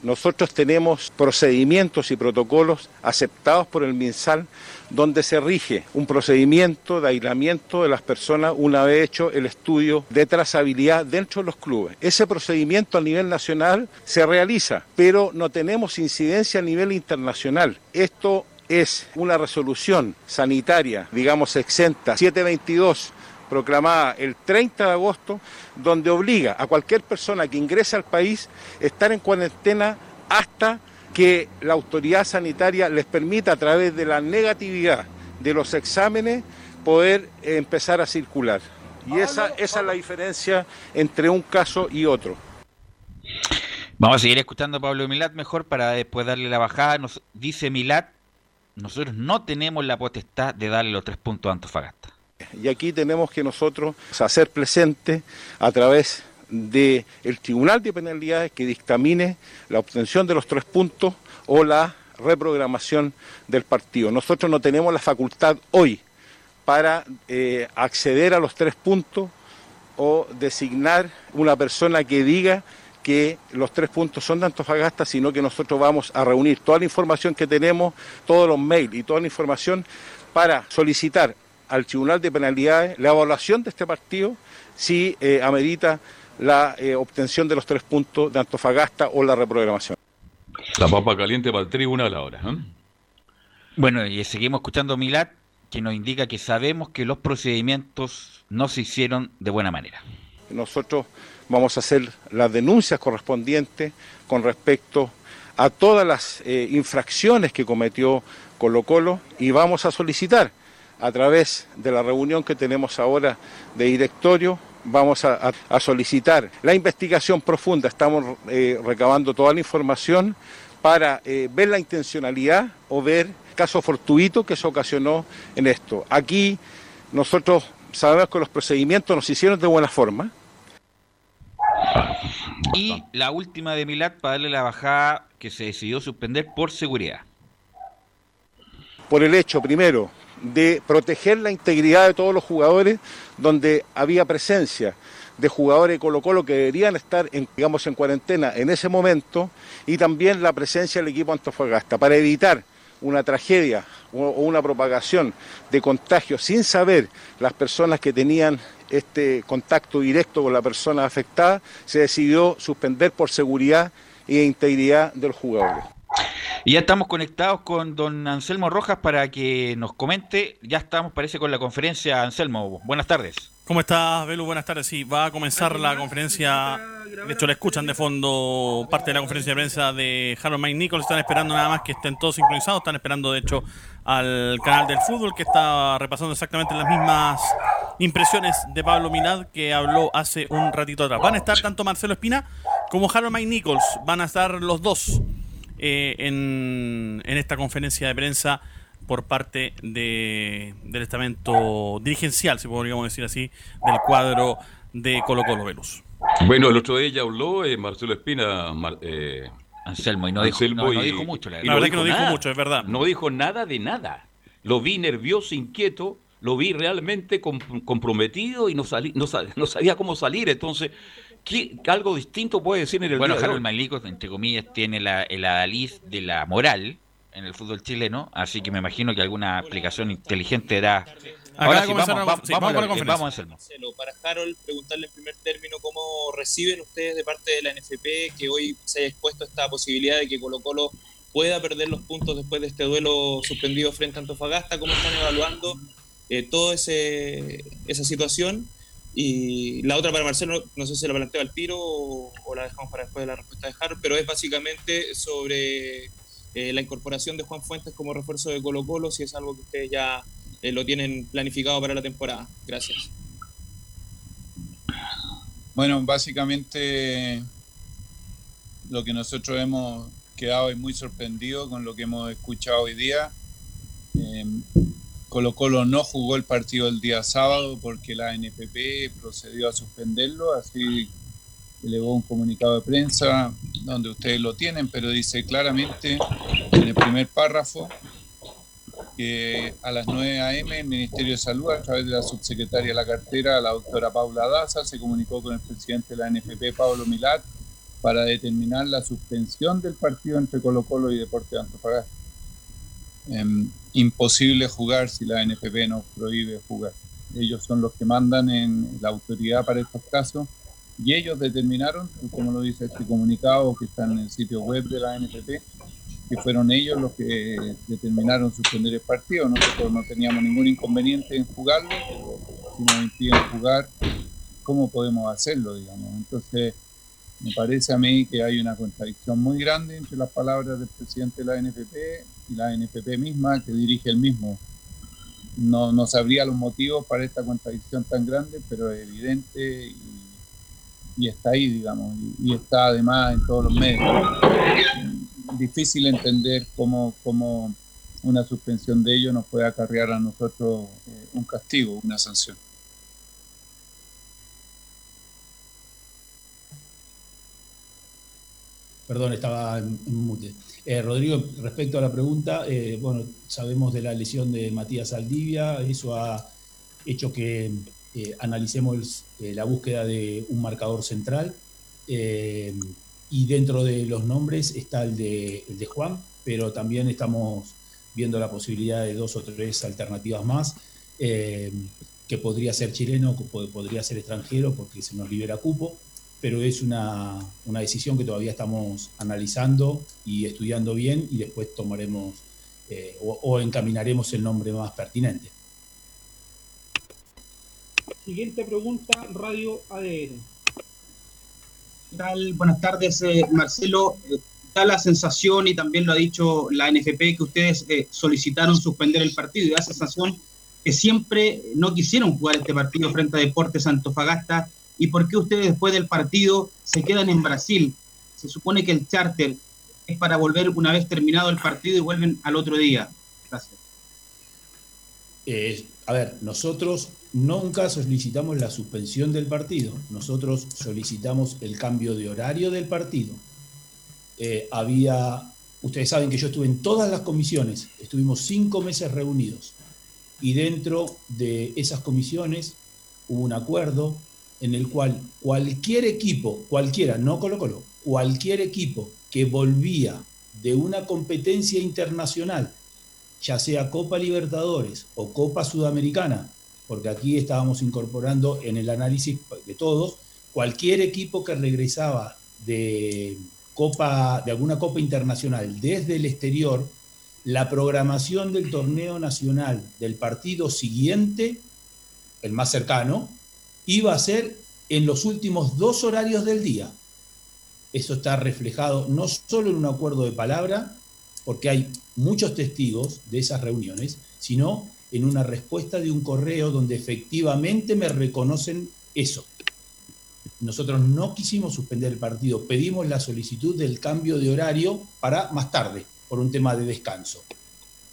Nosotros tenemos procedimientos y protocolos aceptados por el MinSal donde se rige un procedimiento de aislamiento de las personas una vez hecho el estudio de trazabilidad dentro de los clubes. Ese procedimiento a nivel nacional se realiza, pero no tenemos incidencia a nivel internacional. Esto es una resolución sanitaria, digamos, exenta, 722 proclamada el 30 de agosto, donde obliga a cualquier persona que ingrese al país a estar en cuarentena hasta que la autoridad sanitaria les permita a través de la negatividad de los exámenes poder empezar a circular. Y esa, esa es la diferencia entre un caso y otro. Vamos a seguir escuchando a Pablo Milat mejor para después darle la bajada. Nos dice Milat, nosotros no tenemos la potestad de darle los tres puntos a Antofagasta. Y aquí tenemos que nosotros hacer presente a través del Tribunal de Penalidades que dictamine la obtención de los tres puntos o la reprogramación del partido. Nosotros no tenemos la facultad hoy para eh, acceder a los tres puntos o designar una persona que diga que los tres puntos son de Antofagasta, sino que nosotros vamos a reunir toda la información que tenemos, todos los mails y toda la información para solicitar al Tribunal de Penalidades la evaluación de este partido si eh, amerita la eh, obtención de los tres puntos de Antofagasta o la reprogramación. La papa caliente para el tribunal ahora. ¿eh? Bueno, y seguimos escuchando a Milat, que nos indica que sabemos que los procedimientos no se hicieron de buena manera. Nosotros vamos a hacer las denuncias correspondientes con respecto a todas las infracciones que cometió Colo Colo y vamos a solicitar a través de la reunión que tenemos ahora de directorio, vamos a, solicitar la investigación profunda, estamos eh, recabando toda la información para eh, ver la intencionalidad o ver caso fortuito que se ocasionó en esto. Aquí nosotros sabemos que los procedimientos nos hicieron de buena forma. Y la última de Milat para darle la bajada que se decidió suspender por seguridad. Por el hecho, primero, de proteger la integridad de todos los jugadores, donde había presencia de jugadores de Colo Colo que deberían estar, en, digamos, en cuarentena en ese momento, y también la presencia del equipo Antofagasta, para evitar una tragedia o una propagación de contagios sin saber las personas que tenían este contacto directo con la persona afectada, se decidió suspender por seguridad e integridad de los jugadores. Y ya estamos conectados con don Anselmo Rojas para que nos comente. Ya estamos, parece, con la conferencia. Anselmo, buenas tardes. ¿Cómo estás, Belu? Buenas tardes. Sí, va a comenzar la conferencia. De hecho, la escuchan de fondo parte de la conferencia de prensa de Harold Mike Nichols. Están esperando nada más que estén todos sincronizados. Están esperando, de hecho, al canal del fútbol que está repasando exactamente las mismas impresiones de Pablo Milad que habló hace un ratito atrás. Van a estar tanto Marcelo Espina como Harold Mike Nichols. Van a estar los dos eh, en, esta conferencia de prensa por parte de, del estamento dirigencial, si podríamos decir así, del cuadro de Colo Colo Velus. Bueno, el otro día ya habló eh, Marcelo Espina, eh, Anselmo, y no, dijo, mucho. La, verdad que no dijo mucho, es verdad. No dijo nada de nada. Lo vi nervioso, inquieto, lo vi realmente comprometido y no, salí, no, no sabía cómo salir. Entonces, ¿Qué, algo distinto puede decir en el Bueno, Harold Malicos, entre comillas, tiene la, el adaliz de la moral en el fútbol chileno, así que me imagino que alguna explicación inteligente era... Ahora sí, vamos, vamos, vamos, vamos, a Para Harold, preguntarle en primer término cómo reciben ustedes de parte de la NFP que hoy se haya expuesto esta posibilidad de que Colo Colo pueda perder los puntos después de este duelo suspendido frente a Antofagasta, cómo están evaluando eh, toda esa situación y la otra para Marcelo, no sé si la planteo al tiro o, la dejamos para después de la respuesta de Har, pero es básicamente sobre eh, la incorporación de Juan Fuentes como refuerzo de Colo Colo, si es algo que ustedes ya eh, lo tienen planificado para la temporada. Gracias. Bueno, básicamente lo que nosotros hemos quedado muy sorprendidos con lo que hemos escuchado hoy día. Eh, Colo Colo no jugó el partido el día sábado porque la NPP procedió a suspenderlo, así elevó un comunicado de prensa donde ustedes lo tienen, pero dice claramente en el primer párrafo que a las 9 a.m. el Ministerio de Salud, a través de la subsecretaria de la cartera, la doctora Paula Daza, se comunicó con el presidente de la NFP, Pablo Milat, para determinar la suspensión del partido entre Colo Colo y Deporte de Antofagasta. Em, imposible jugar si la NFP nos prohíbe jugar. Ellos son los que mandan en la autoridad para estos casos y ellos determinaron, como lo dice este comunicado que está en el sitio web de la NFP, que fueron ellos los que determinaron suspender el partido. Nosotros no teníamos ningún inconveniente en jugarlo, si nos impiden jugar, ¿cómo podemos hacerlo? Digamos? Entonces, me parece a mí que hay una contradicción muy grande entre las palabras del presidente de la NFP y la NFP misma, que dirige el mismo. No, no sabría los motivos para esta contradicción tan grande, pero es evidente y, está ahí, digamos, y, está además en todos los medios. Difícil entender cómo, cómo una suspensión de ello nos puede acarrear a nosotros eh, un castigo, una sanción. Perdón, estaba en mute. Eh, Rodrigo, respecto a la pregunta, eh, bueno, sabemos de la lesión de Matías Saldivia, eso ha hecho que eh, analicemos la búsqueda de un marcador central y dentro de los nombres está el de, el de Juan, pero también estamos viendo la posibilidad de dos o tres alternativas más, que podría ser chileno, podría ser extranjero porque se nos libera cupo pero es una, una, decisión que todavía estamos analizando y estudiando bien y después tomaremos eh, o, o, encaminaremos el nombre más pertinente. Siguiente pregunta, Radio ADN. ¿Qué tal? Buenas tardes, eh, Marcelo. Eh, da la sensación, y también lo ha dicho la NFP, que ustedes eh, solicitaron suspender el partido y da la sensación que siempre no quisieron jugar este partido frente a Deportes Antofagasta y por qué ustedes después del partido se quedan en Brasil. Se supone que el charter es para volver una vez terminado el partido y vuelven al otro día. Gracias. Eh, a ver, nosotros nunca solicitamos la suspensión del partido, nosotros solicitamos el cambio de horario del partido. Eh, había, ustedes saben que yo estuve en todas las comisiones, estuvimos cinco meses reunidos y dentro de esas comisiones hubo un acuerdo en el cual cualquier equipo, cualquiera, no Colo Colo, cualquier equipo que volvía de una competencia internacional, ya sea Copa Libertadores o Copa Sudamericana, porque aquí estábamos incorporando en el análisis de todos, cualquier equipo que regresaba de Copa, de alguna Copa Internacional desde el exterior, la programación del torneo nacional del partido siguiente, el más cercano, iba a ser en los últimos dos horarios del día. Eso está reflejado no solo en un acuerdo de palabra, porque hay muchos testigos de esas reuniones, sino en una respuesta de un correo donde efectivamente me reconocen eso. Nosotros no quisimos suspender el partido, pedimos la solicitud del cambio de horario para más tarde, por un tema de descanso.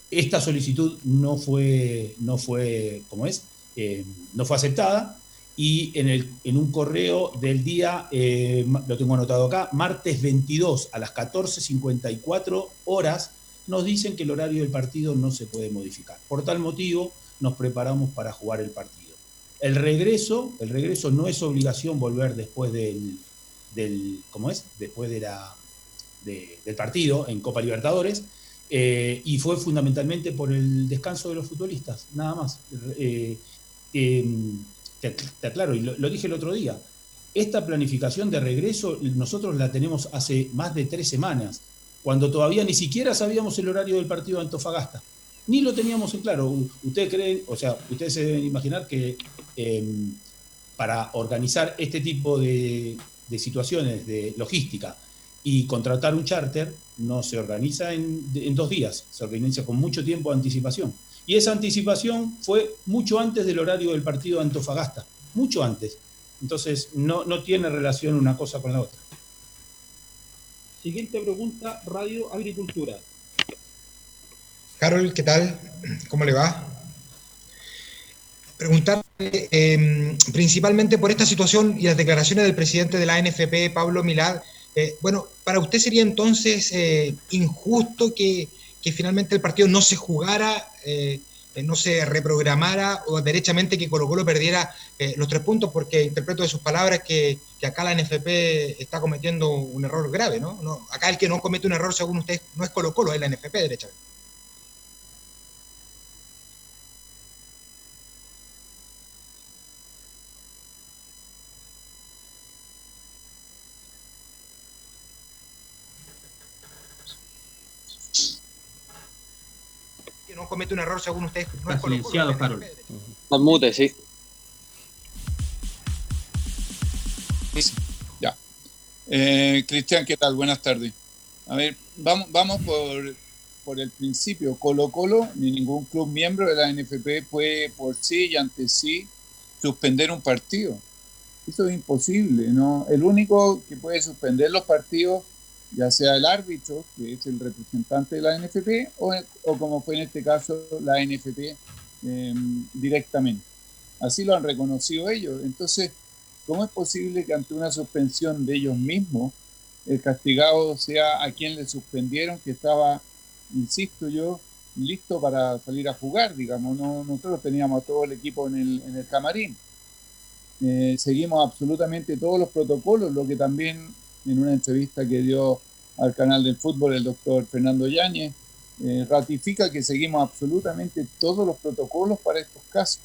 Esta solicitud no fue, no fue, ¿cómo es? Eh, no fue aceptada, y en, el, en un correo del día, eh, lo tengo anotado acá, martes 22 a las 14.54 horas, nos dicen que el horario del partido no se puede modificar. Por tal motivo, nos preparamos para jugar el partido. El regreso, el regreso no es obligación volver después del, del ¿cómo es? Después de la, de, del partido en Copa Libertadores, eh, y fue fundamentalmente por el descanso de los futbolistas, nada más. Eh, te, aclaro, y lo, dije el otro día, esta planificación de regreso nosotros la tenemos hace más de tres semanas, cuando todavía ni siquiera sabíamos el horario del partido de Antofagasta. Ni lo teníamos en claro. Ustedes creen, o sea, ustedes se deben imaginar que eh, para organizar este tipo de, de, situaciones de logística y contratar un charter no se organiza en, en dos días, se organiza con mucho tiempo de anticipación. Y esa anticipación fue mucho antes del horario del partido de Antofagasta, mucho antes. Entonces, no, no tiene relación una cosa con la otra. Siguiente pregunta, Radio Agricultura. Carol, ¿qué tal? ¿Cómo le va? Preguntarle eh, principalmente por esta situación y las declaraciones del presidente de la NFP, Pablo Milad. Eh, bueno, para usted sería entonces eh, injusto que, que, finalmente el partido no se jugara, eh, no se reprogramara o derechamente que Colo Colo perdiera eh, los tres puntos, porque interpreto de sus palabras que, que, acá la NFP está cometiendo un error grave, ¿no? ¿no? Acá el que no comete un error, según usted, no es Colo Colo, es la NFP derechamente. Comete un error según usted. No Está silenciado, Carol. No mute, sí. Ya. Eh, Cristian, ¿qué tal? Buenas tardes. A ver, vamos, vamos por, por el principio. Colo Colo, ni ningún club miembro de la NFP puede por sí y ante sí suspender un partido. Eso es imposible, ¿no? El único que puede suspender los partidos ya sea el árbitro, que es el representante de la NFP, o, o como fue en este caso la NFP eh, directamente. Así lo han reconocido ellos. Entonces, ¿cómo es posible que ante una suspensión de ellos mismos, el castigado sea a quien le suspendieron, que estaba, insisto yo, listo para salir a jugar, digamos? No, nosotros teníamos todo el equipo en el, en el camarín. Eh, seguimos absolutamente todos los protocolos, lo que también en una entrevista que dio al canal del fútbol el doctor Fernando Yáñez, eh, ratifica que seguimos absolutamente todos los protocolos para estos casos.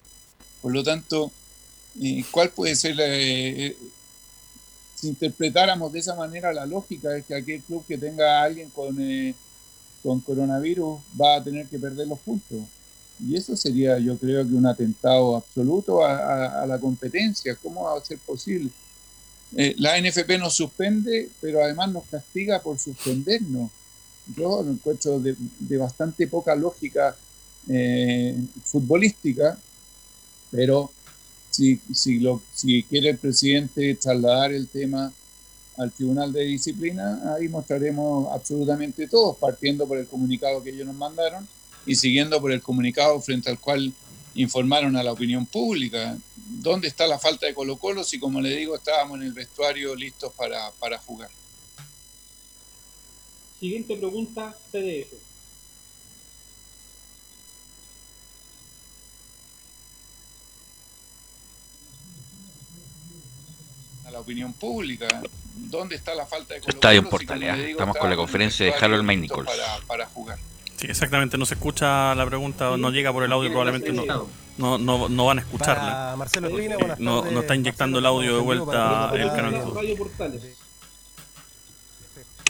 Por lo tanto, eh, ¿cuál puede ser la, eh, si interpretáramos de esa manera la lógica es que aquel club que tenga a alguien con, con coronavirus va a tener que perder los puntos? Y eso sería, yo creo que un atentado absoluto a, a, a la competencia. ¿Cómo va a ser posible? Eh, la NFP nos suspende, pero además nos castiga por suspendernos. Yo lo encuentro de, de bastante poca lógica eh, futbolística, pero si, lo, si quiere el presidente trasladar el tema al Tribunal de Disciplina, ahí mostraremos absolutamente todos, partiendo por el comunicado que ellos nos mandaron y siguiendo por el comunicado frente al cual informaron a la opinión pública. ¿Dónde está la falta de Colo Colo si, como le digo, estábamos en el vestuario listos para, para jugar? Siguiente pregunta, CDF. A la opinión pública. ¿Dónde está la falta de Colo Colo? Estadio. Si, Estamos con la conferencia de Harold May Nichols. Para, para jugar. Sí, exactamente, no se escucha la pregunta, no llega por el audio, probablemente no, no, no, no van a escucharla. Marcelo Espina, eh, no, no está inyectando el audio de vuelta en el canal.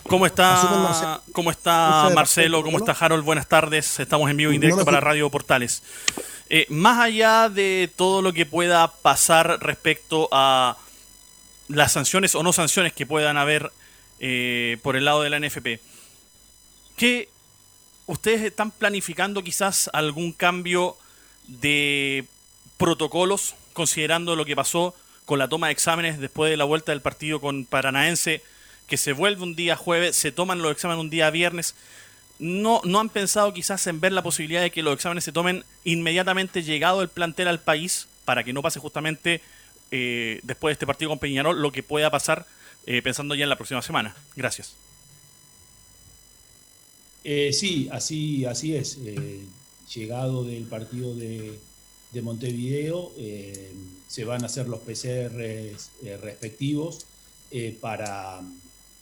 ¿Cómo está, ¿Cómo está Marcelo? ¿Cómo está Harold? Buenas tardes. Estamos en vivo y directo para Radio Portales. Eh, más allá de todo lo que pueda pasar respecto a las sanciones o no sanciones que puedan haber eh, por el lado de la NFP, ¿qué ¿Ustedes están planificando quizás algún cambio de protocolos, considerando lo que pasó con la toma de exámenes después de la vuelta del partido con Paranaense, que se vuelve un día jueves, se toman los exámenes un día viernes? ¿No, ¿No han pensado quizás en ver la posibilidad de que los exámenes se tomen inmediatamente llegado el plantel al país, para que no pase justamente eh, después de este partido con Peñarol lo que pueda pasar eh, pensando ya en la próxima semana? Gracias. Eh, sí, así, así es. Eh, llegado del partido de, de Montevideo, eh, se van a hacer los PCR respectivos para,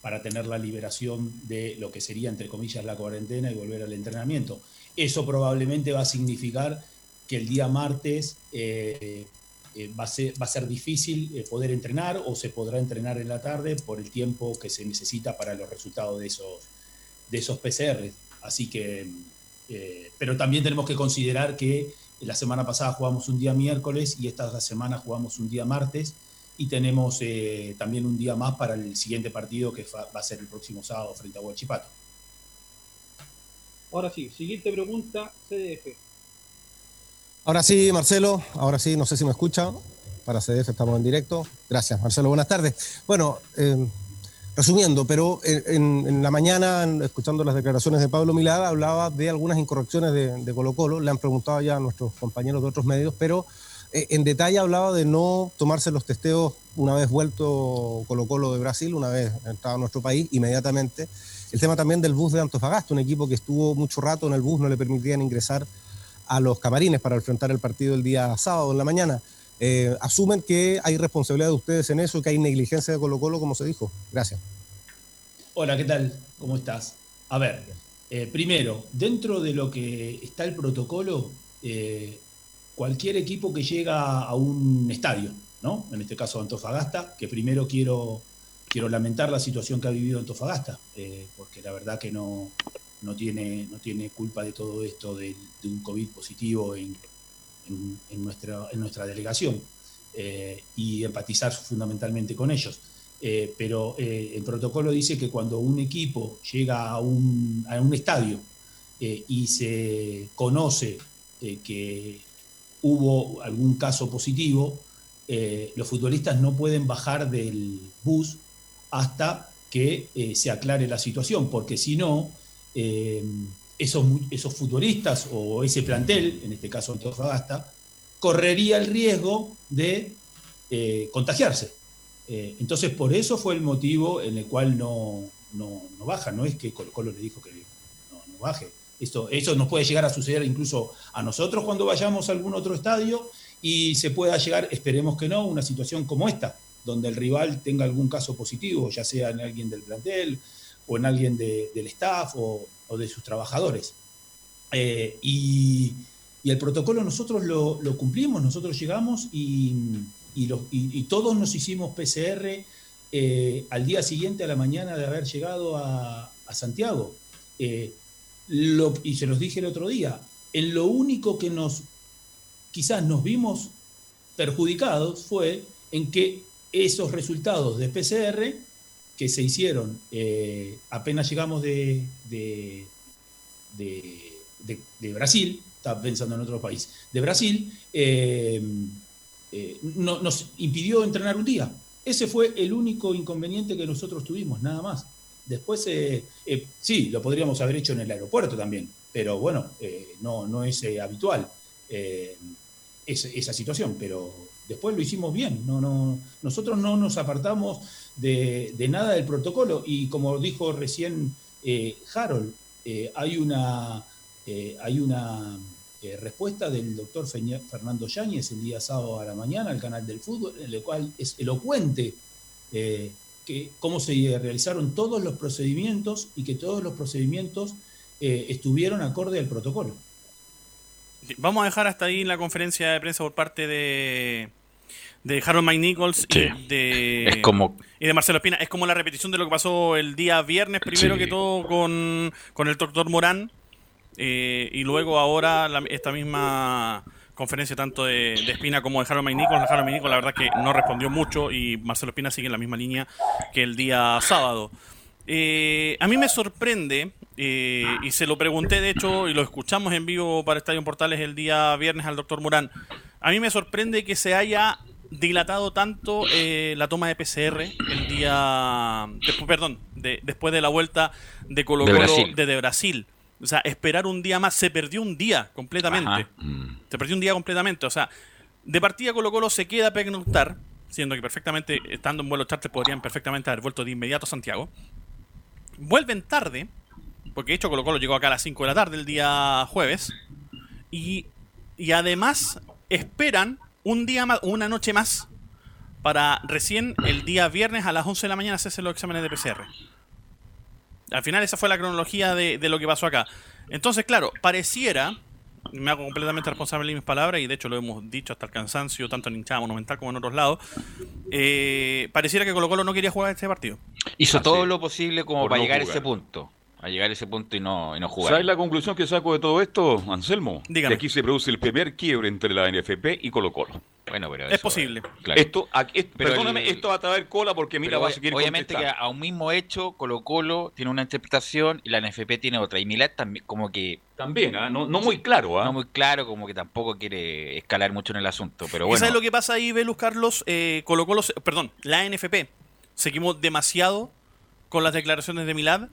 para tener la liberación de lo que sería, entre comillas, la cuarentena y volver al entrenamiento. Eso probablemente va a significar que el día martes va, a ser, va a ser difícil poder entrenar o se podrá entrenar en la tarde por el tiempo que se necesita para los resultados de esos de esos PCR. Así que, eh, pero también tenemos que considerar que la semana pasada jugamos un día miércoles y esta semana jugamos un día martes y tenemos eh, también un día más para el siguiente partido que va a ser el próximo sábado frente a Huachipato. Ahora sí, siguiente pregunta, CDF. Ahora sí, Marcelo, ahora sí, no sé si me escucha. Para CDF estamos en directo. Gracias, Marcelo, buenas tardes. Bueno, eh, resumiendo, pero en, la mañana, escuchando las declaraciones de Pablo Milada, hablaba de algunas incorrecciones de, de Colo Colo. Le han preguntado ya a nuestros compañeros de otros medios, pero eh, en detalle hablaba de no tomarse los testeos una vez vuelto Colo Colo de Brasil, una vez entrado a nuestro país, inmediatamente. El tema también del bus de Antofagasta, un equipo que estuvo mucho rato en el bus, no le permitían ingresar a los camarines para enfrentar el partido el día sábado en la mañana. Eh, ¿Asumen que hay responsabilidad de ustedes en eso, que hay negligencia de Colo Colo, como se dijo? Gracias. Hola, ¿qué tal? ¿Cómo estás? A ver, eh, primero, dentro de lo que está el protocolo, eh, cualquier equipo que llega a un estadio, ¿no? En este caso Antofagasta, que primero quiero, quiero lamentar la situación que ha vivido Antofagasta, porque la verdad que no, no, tiene, no tiene culpa de todo esto de, de un COVID positivo en, en, nuestra, en nuestra delegación eh, y empatizar fundamentalmente con ellos. Eh, pero eh, el protocolo dice que cuando un equipo llega a un, a un estadio y se conoce que hubo algún caso positivo, los futbolistas no pueden bajar del bus hasta que se aclare la situación, porque si no, esos, esos futbolistas o ese plantel, en este caso Antofagasta, correría el riesgo de contagiarse. Eh, entonces, por eso fue el motivo en el cual no, no, no baja. No es que Colo Colo le dijo que no, baje. Esto, eso nos puede llegar a suceder incluso a nosotros cuando vayamos a algún otro estadio y se pueda llegar, esperemos que no, una situación como esta, donde el rival tenga algún caso positivo, ya sea en alguien del plantel o en alguien de, del staff o, de sus trabajadores. Eh, y, el protocolo nosotros lo, cumplimos, nosotros llegamos y todos nos hicimos PCR eh, al día siguiente a la mañana de haber llegado a, Santiago. Eh, y se los dije el otro día, en lo único que nos quizás nos vimos perjudicados fue en que esos resultados de PCR que se hicieron eh, apenas llegamos de, de, de, Brasil, estaba pensando en otro país, de Brasil, eh, eh, no, nos impidió entrenar un día. Ese fue el único inconveniente que nosotros tuvimos, nada más. Después, sí, lo podríamos haber hecho en el aeropuerto también, pero bueno, no, no es habitual esa, esa situación, pero después lo hicimos bien. No, no, nosotros no nos apartamos de, de nada del protocolo y como dijo recién Harold, hay una... hay una eh, respuesta del doctor Fernando Yáñez el día sábado a la mañana al canal del fútbol, en el cual es elocuente eh, que cómo se realizaron todos los procedimientos y que todos los procedimientos eh, estuvieron acorde al protocolo. Vamos a dejar hasta ahí la conferencia de prensa por parte de, de Harold Mike Nichols sí. y, de, como... y de Marcelo Espina. Es como la repetición de lo que pasó el día viernes, primero sí. que todo, con, con el doctor Morán eh, y luego ahora la, esta misma conferencia tanto de, de, Espina como de Harold Maynicols. Harold Maynicols la verdad que no respondió mucho y Marcelo Espina sigue en la misma línea que el día sábado. Eh, a mí me sorprende, y se lo pregunté de hecho, y lo escuchamos en vivo para Estadio Portales el día viernes al doctor Morán, a mí me sorprende que se haya dilatado tanto eh, la toma de PCR el día, después, perdón, de, después de la vuelta de Colo Colo de, de, de Brasil. O sea, esperar un día más, se perdió un día completamente. Mm. Se perdió un día completamente. O sea, de partida Colo Colo se queda a pernoctar, siendo que perfectamente, estando en vuelo charter, podrían perfectamente haber vuelto de inmediato a Santiago. Vuelven tarde, porque de hecho Colo Colo llegó acá a las 5 de la tarde el día jueves. Y, y además esperan un día más, una noche más, para recién el día viernes a las 11 de la mañana hacerse los exámenes de PCR. Al final esa fue la cronología de, de, lo que pasó acá. Entonces, claro, pareciera, me hago completamente responsable de mis palabras, y de hecho lo hemos dicho hasta el cansancio, tanto en hinchada monumental como en otros lados, eh, pareciera que Colo Colo no quería jugar este partido. Hizo Así todo lo posible como para no llegar jugar. a ese punto. A llegar a ese punto y no, y no jugar. ¿Sabes la conclusión que saco de todo esto, Anselmo? Dígame. Que aquí se produce el primer quiebre entre la NFP y Colo Colo. Bueno, pero Es posible. Claro. Esto, aquí- Pero perdóname, el- esto va a traer cola porque mira, va a seguir obviamente que a un mismo hecho Colo Colo tiene una interpretación y la NFP tiene otra. Y Milad también como que... También, ¿ah? no, no muy claro. ¿ah? No muy claro, como que tampoco quiere escalar mucho en el asunto. Pero ¿Y bueno, sabes lo que pasa ahí, Velus Carlos? Eh, Colo Colo perdón, la NFP se quemó demasiado con las declaraciones de Milad.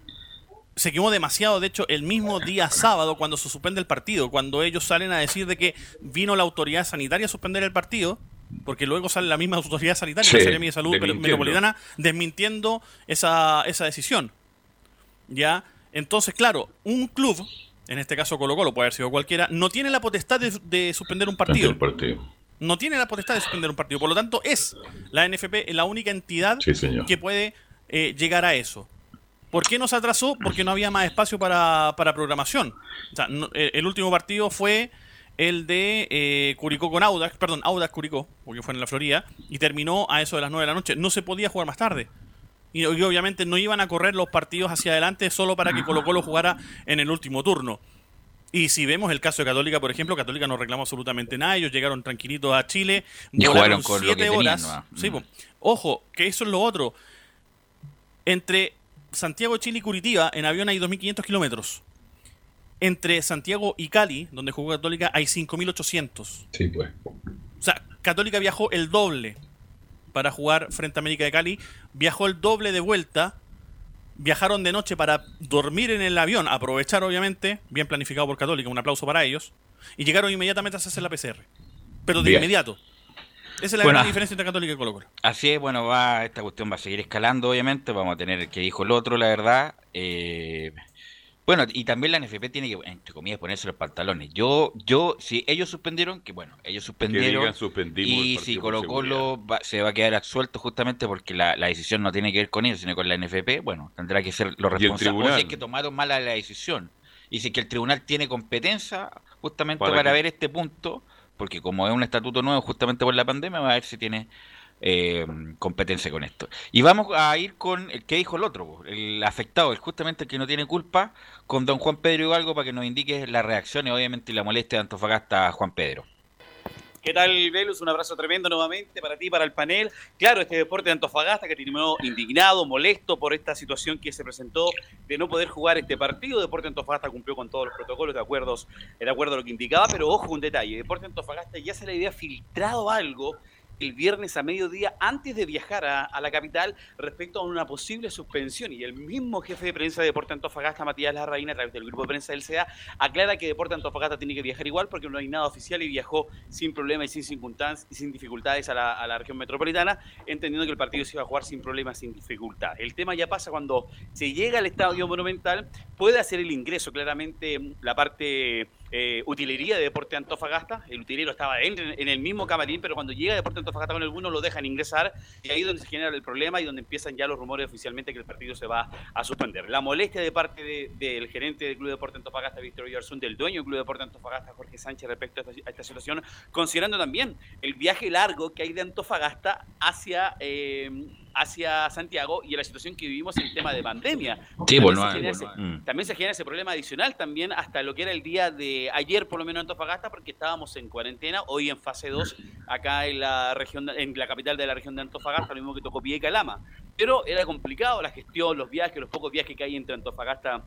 Se quemó demasiado, de hecho, el mismo día sábado cuando se suspende el partido, cuando ellos salen a decir de que vino la autoridad sanitaria a suspender el partido, porque luego sale la misma autoridad sanitaria, Sí, la Seremi de Salud desmintiendo. Metropolitana, desmintiendo esa, esa decisión. ¿Ya? Entonces, claro, un club, en este caso Colo Colo, puede haber sido cualquiera, no tiene la potestad de, de suspender un partido. El partido. No tiene la potestad de suspender un partido. Por lo tanto, es la NFP la única entidad Sí, que puede eh, llegar a eso. ¿Por qué nos atrasó? Porque no había más espacio para, para programación. O sea, no- el último partido fue el de eh, Curicó con Audax, perdón, Audax Curicó, porque fue en la Florida, y terminó a eso de las 9 de la noche. No se podía jugar más tarde. Y, y obviamente no iban a correr los partidos hacia adelante solo para que Colo Colo jugara en el último turno. Y si vemos el caso de Católica, por ejemplo, Católica no reclamó absolutamente nada. Ellos llegaron tranquilitos a Chile, Y jugaron con lo siete que tenían, horas. ¿no? Sí, Mm. Ojo, que eso es lo otro. Entre Santiago Chile y Curitiba, en avión hay 2.500 kilómetros. Entre Santiago y Cali, donde jugó Católica, hay 5.800. Sí, pues. O sea, Católica viajó el doble para jugar frente a América de Cali. Viajó el doble de vuelta. Viajaron de noche para dormir en el avión, aprovechar obviamente, bien planificado por Católica, un aplauso para ellos. Y llegaron inmediatamente a hacer la PCR. Pero de Bien. inmediato. Esa es la Bueno. gran diferencia entre Católica y Colo Colo. Así es, bueno, va, esta cuestión va a seguir escalando, obviamente. Vamos a tener el que dijo el otro, la verdad. Eh, bueno, y también la NFP tiene que, entre comillas, ponerse los pantalones. Yo, yo, si ellos suspendieron, que bueno, ellos suspendieron. el y si Colo Colo va- se va a quedar absuelto justamente porque la, la decisión no tiene que ver con ellos, sino con la NFP, bueno, tendrá que ser los Y el responsables. O si es que tomaron mala la decisión. Y si es que el tribunal tiene competencia justamente ¿Para ver este punto, porque como es un estatuto nuevo justamente por la pandemia, va a ver si tiene eh, competencia con esto. Y vamos a ir con el que dijo el otro, el afectado, el justamente el que no tiene culpa, con don Juan Pedro Hidalgo para que nos indique las reacciones, obviamente, y la molestia de Antofagasta a Juan Pedro. ¿Qué tal, Velus? Un abrazo tremendo nuevamente para ti, para el panel. Claro, este deporte de Antofagasta que terminó indignado, molesto por esta situación que se presentó de no poder jugar este partido. Deporte de Antofagasta cumplió con todos los protocolos de acuerdos, de acuerdo lo que indicaba, pero ojo, un detalle. Deporte de Antofagasta ya se le había filtrado algo el viernes a mediodía antes de viajar a, la capital respecto a una posible suspensión y el mismo jefe de prensa de Deporte Antofagasta, Matías Larraín, a través del grupo de prensa del CEA, aclara que Deporte Antofagasta tiene que viajar igual porque no hay nada oficial y viajó sin problemas y sin circunstancias y sin dificultades a la, a la región metropolitana, entendiendo que el partido se iba a jugar sin problemas, sin dificultades. El tema ya pasa cuando se llega al estadio monumental, puede hacer el ingreso claramente mm, la parte eh, utilería de Deporte Antofagasta. El utilero estaba en, en el mismo camarín, pero cuando llega Deporte Antofagasta con el no lo dejan ingresar y ahí es donde se genera el problema y donde empiezan ya los rumores oficialmente que el partido se va a suspender. La molestia de parte de- del gerente del Club Deporte Antofagasta, Víctor Villarzún, del dueño del Club Deporte Antofagasta, Jorge Sánchez, respecto a esta, a esta situación, considerando también el viaje largo que hay de Antofagasta hacia... eh, hacia Santiago y en la situación que vivimos en el tema de pandemia. Sí, También se no, genera ese- no. También se genera ese problema adicional también hasta lo que era el día de ayer, por lo menos en Antofagasta, porque estábamos en cuarentena, hoy en fase 2, acá en la región, en la capital de la región de Antofagasta, lo mismo que Tocopilla y Calama. Pero era complicado la gestión, los viajes, los pocos viajes que hay entre Antofagasta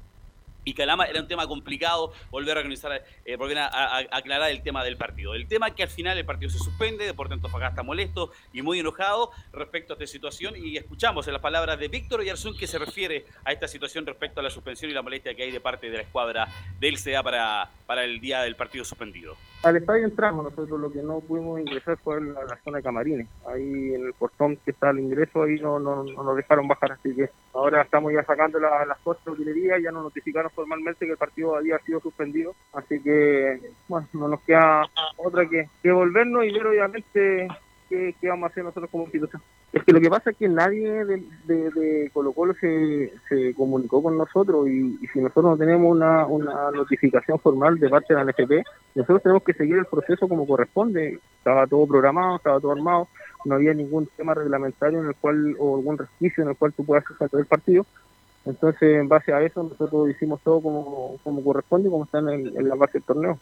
y Calama era un tema complicado volver a organizar, eh, volver a, aclarar el tema del partido. El tema es que al final el partido se suspende, Deporte Antofagasta molesto y muy enojado respecto a esta situación y escuchamos en las palabras de Víctor Oyarzún que se refiere a esta situación respecto a la suspensión y la molestia que hay de parte de la escuadra del CA para, para el día del partido suspendido. Al estadio entramos, nosotros lo que no pudimos ingresar fue la, zona de camarines. Ahí en el portón que está al ingreso, ahí no, no, no nos dejaron bajar, así que ahora estamos ya sacando la- las cosas de utilería, ya nos notificaron formalmente que el partido había sido suspendido, así que bueno, no nos queda otra que, que volvernos y ver obviamente qué, vamos a hacer nosotros como institución. Es que lo que pasa es que nadie de, de, de Colo Colo se, se comunicó con nosotros y, y si nosotros no tenemos una, una notificación formal de parte de la NFP, nosotros tenemos que seguir el proceso como corresponde. Estaba todo programado, estaba todo armado, no había ningún tema reglamentario en el cual o algún resquicio en el cual tú puedas suspender el partido. Entonces, en base a eso, nosotros hicimos todo como, como corresponde, como está en, el- en la base del torneo.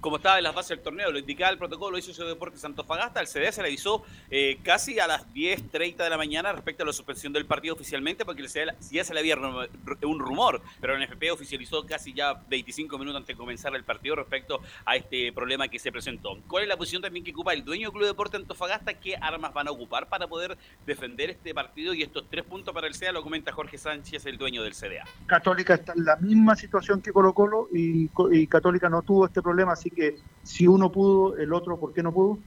Como estaba en las bases del torneo, lo indicaba el protocolo, hizo su Deportes Antofagasta, el CD se le avisó eh, casi a las 10.30 de la mañana respecto a la suspensión del partido oficialmente, porque el CD ya se le había un rumor, pero el NFP oficializó casi ya 25 minutos antes de comenzar el partido respecto a este problema que se presentó. ¿Cuál es la posición también que ocupa el dueño del Club Deporte Antofagasta? ¿Qué armas van a ocupar para poder defender este partido y estos tres puntos para el CDA? Lo comenta Jorge Sánchez, el dueño del CDA. Católica está en la misma situación que Colo Colo y, Co- y Católica no tuvo este problema, así que si uno pudo, el otro, ¿por qué no pudo?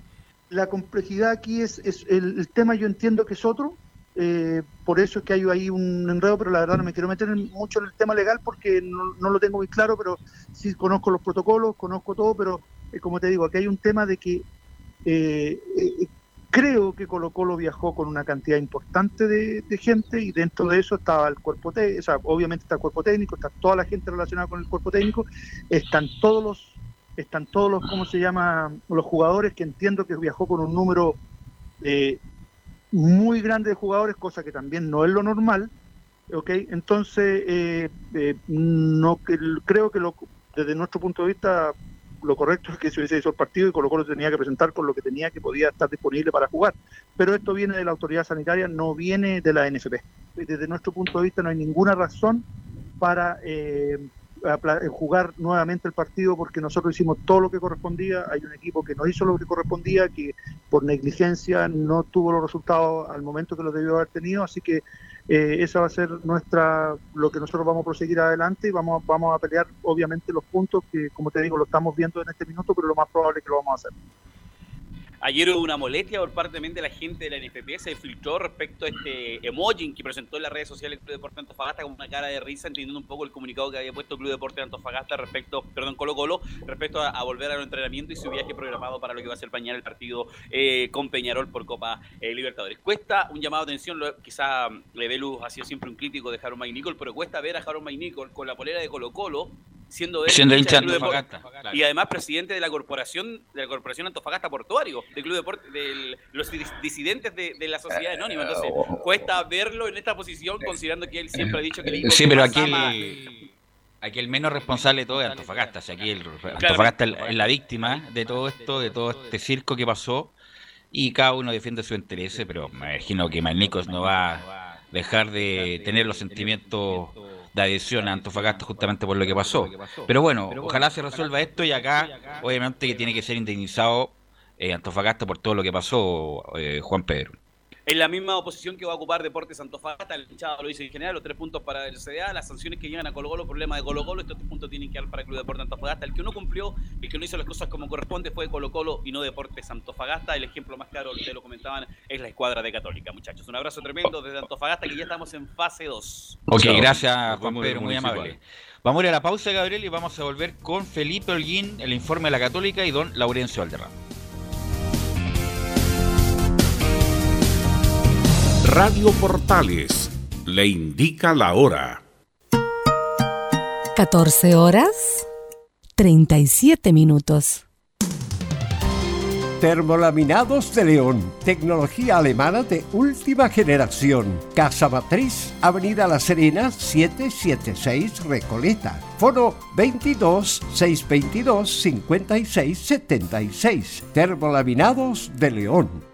La complejidad aquí es, es el, tema, yo entiendo que es otro, eh, por eso es que hay ahí un enredo, pero la verdad no me quiero meter mucho en el tema legal porque no, no lo tengo muy claro, pero sí conozco los protocolos, conozco todo, pero eh, como te digo, aquí hay un tema de que eh, eh, creo que Colo Colo viajó con una cantidad importante de, de gente y dentro de eso estaba el cuerpo técnico, o sea, obviamente está el cuerpo técnico, está toda la gente relacionada con el cuerpo técnico, están todos los, están todos los, ¿cómo se llama? Los jugadores que entiendo que viajó con un número eh, muy grande de jugadores, cosa que también no es lo normal, ¿ok? Entonces, eh, eh, no creo que lo, desde nuestro punto de vista lo correcto es que se hubiese hecho el partido y Colo Colo tenía que presentar con lo que tenía que podía estar disponible para jugar. Pero esto viene de la autoridad sanitaria, no viene de la NFP. Desde nuestro punto de vista no hay ninguna razón para eh, jugar nuevamente el partido porque nosotros hicimos todo lo que correspondía. Hay un equipo que no hizo lo que correspondía, que por negligencia no tuvo los resultados al momento que lo debió haber tenido. Así que eh, esa va a ser nuestra lo que nosotros vamos a proseguir adelante y vamos, vamos a pelear obviamente los puntos que, como te digo, lo estamos viendo en este minuto, pero lo más probable es que lo vamos a hacer. Ayer hubo una molestia por parte también de la gente de la NFP, se filtró respecto a este emoji que presentó en las redes sociales el Club Deporte Antofagasta con una cara de risa, entendiendo un poco el comunicado que había puesto el Club Deporte Antofagasta respecto, perdón, Colo Colo, respecto a, a volver al entrenamiento y su viaje programado para lo que va a ser mañana el partido eh, con Peñarol por Copa eh, Libertadores. Cuesta un llamado de atención, lo- quizá Levelus ha sido siempre un crítico de Harold Nicol, pero cuesta ver a Harold Nicol con la polera de Colo Colo siendo él Siendo hincha Deporte- Antofagasta, claro. y además presidente de la corporación de la corporación Antofagasta Portuario del Club Deporte de los dis- disidentes de, de la sociedad anónima entonces cuesta verlo en esta posición considerando que él siempre ha dicho que el equipo Sí, pero aquí el, aquí el menos responsable de todo es Antofagasta. O sea, aquí el, Antofagasta es es la víctima de todo esto, de todo este circo que pasó. Y cada uno defiende su interés, pero me imagino que Malnicos no va a dejar de tener los sentimientos de adhesión a Antofagasta justamente por lo que pasó. Pero bueno, ojalá se resuelva esto y acá, obviamente, que tiene que ser indemnizado eh, Antofagasta por todo lo que pasó, eh, Juan Pedro. en la misma oposición que va a ocupar Deportes Antofagasta el hinchado lo dice en general los tres puntos para el CDA las sanciones que llegan a Colo Colo problema de Colo Colo estos tres puntos tienen que dar para el Club Deportes Antofagasta el que no cumplió el que no hizo las cosas como corresponde fue Colo Colo y no Deportes Antofagasta el ejemplo más claro ustedes lo comentaban es la escuadra de Católica muchachos un abrazo tremendo desde Antofagasta que ya estamos en fase 2 Ok, Chao. gracias Juan Pedro, muy amable. Vamos a ir a la pausa, Gabriel, y vamos a volver con Felipe Holguín, el informe de la Católica, y don Laurencio Valderrama. Radio Portales le indica la hora. 14 horas 37 minutos. Termolaminados de León, tecnología alemana de última generación. Casa Matriz, Avenida La Serena, 776 Recoleta. Foro 22 622 56 76. Termolaminados de León.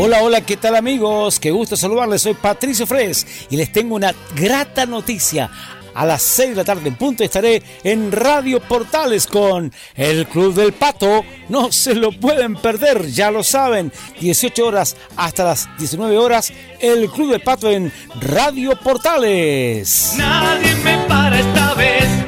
Hola, hola, ¿qué tal amigos? Qué gusto saludarles, soy Patricio Fres y les tengo una grata noticia. a las 6 de la tarde en punto estaré en Radio Portales con el Club del Pato. No se lo pueden perder, ya lo saben. 18 horas hasta las 19 horas, el Club del Pato en Radio Portales. Nadie me para esta vez.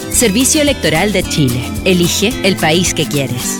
Servicio Electoral de Chile. Elige el país que quieres.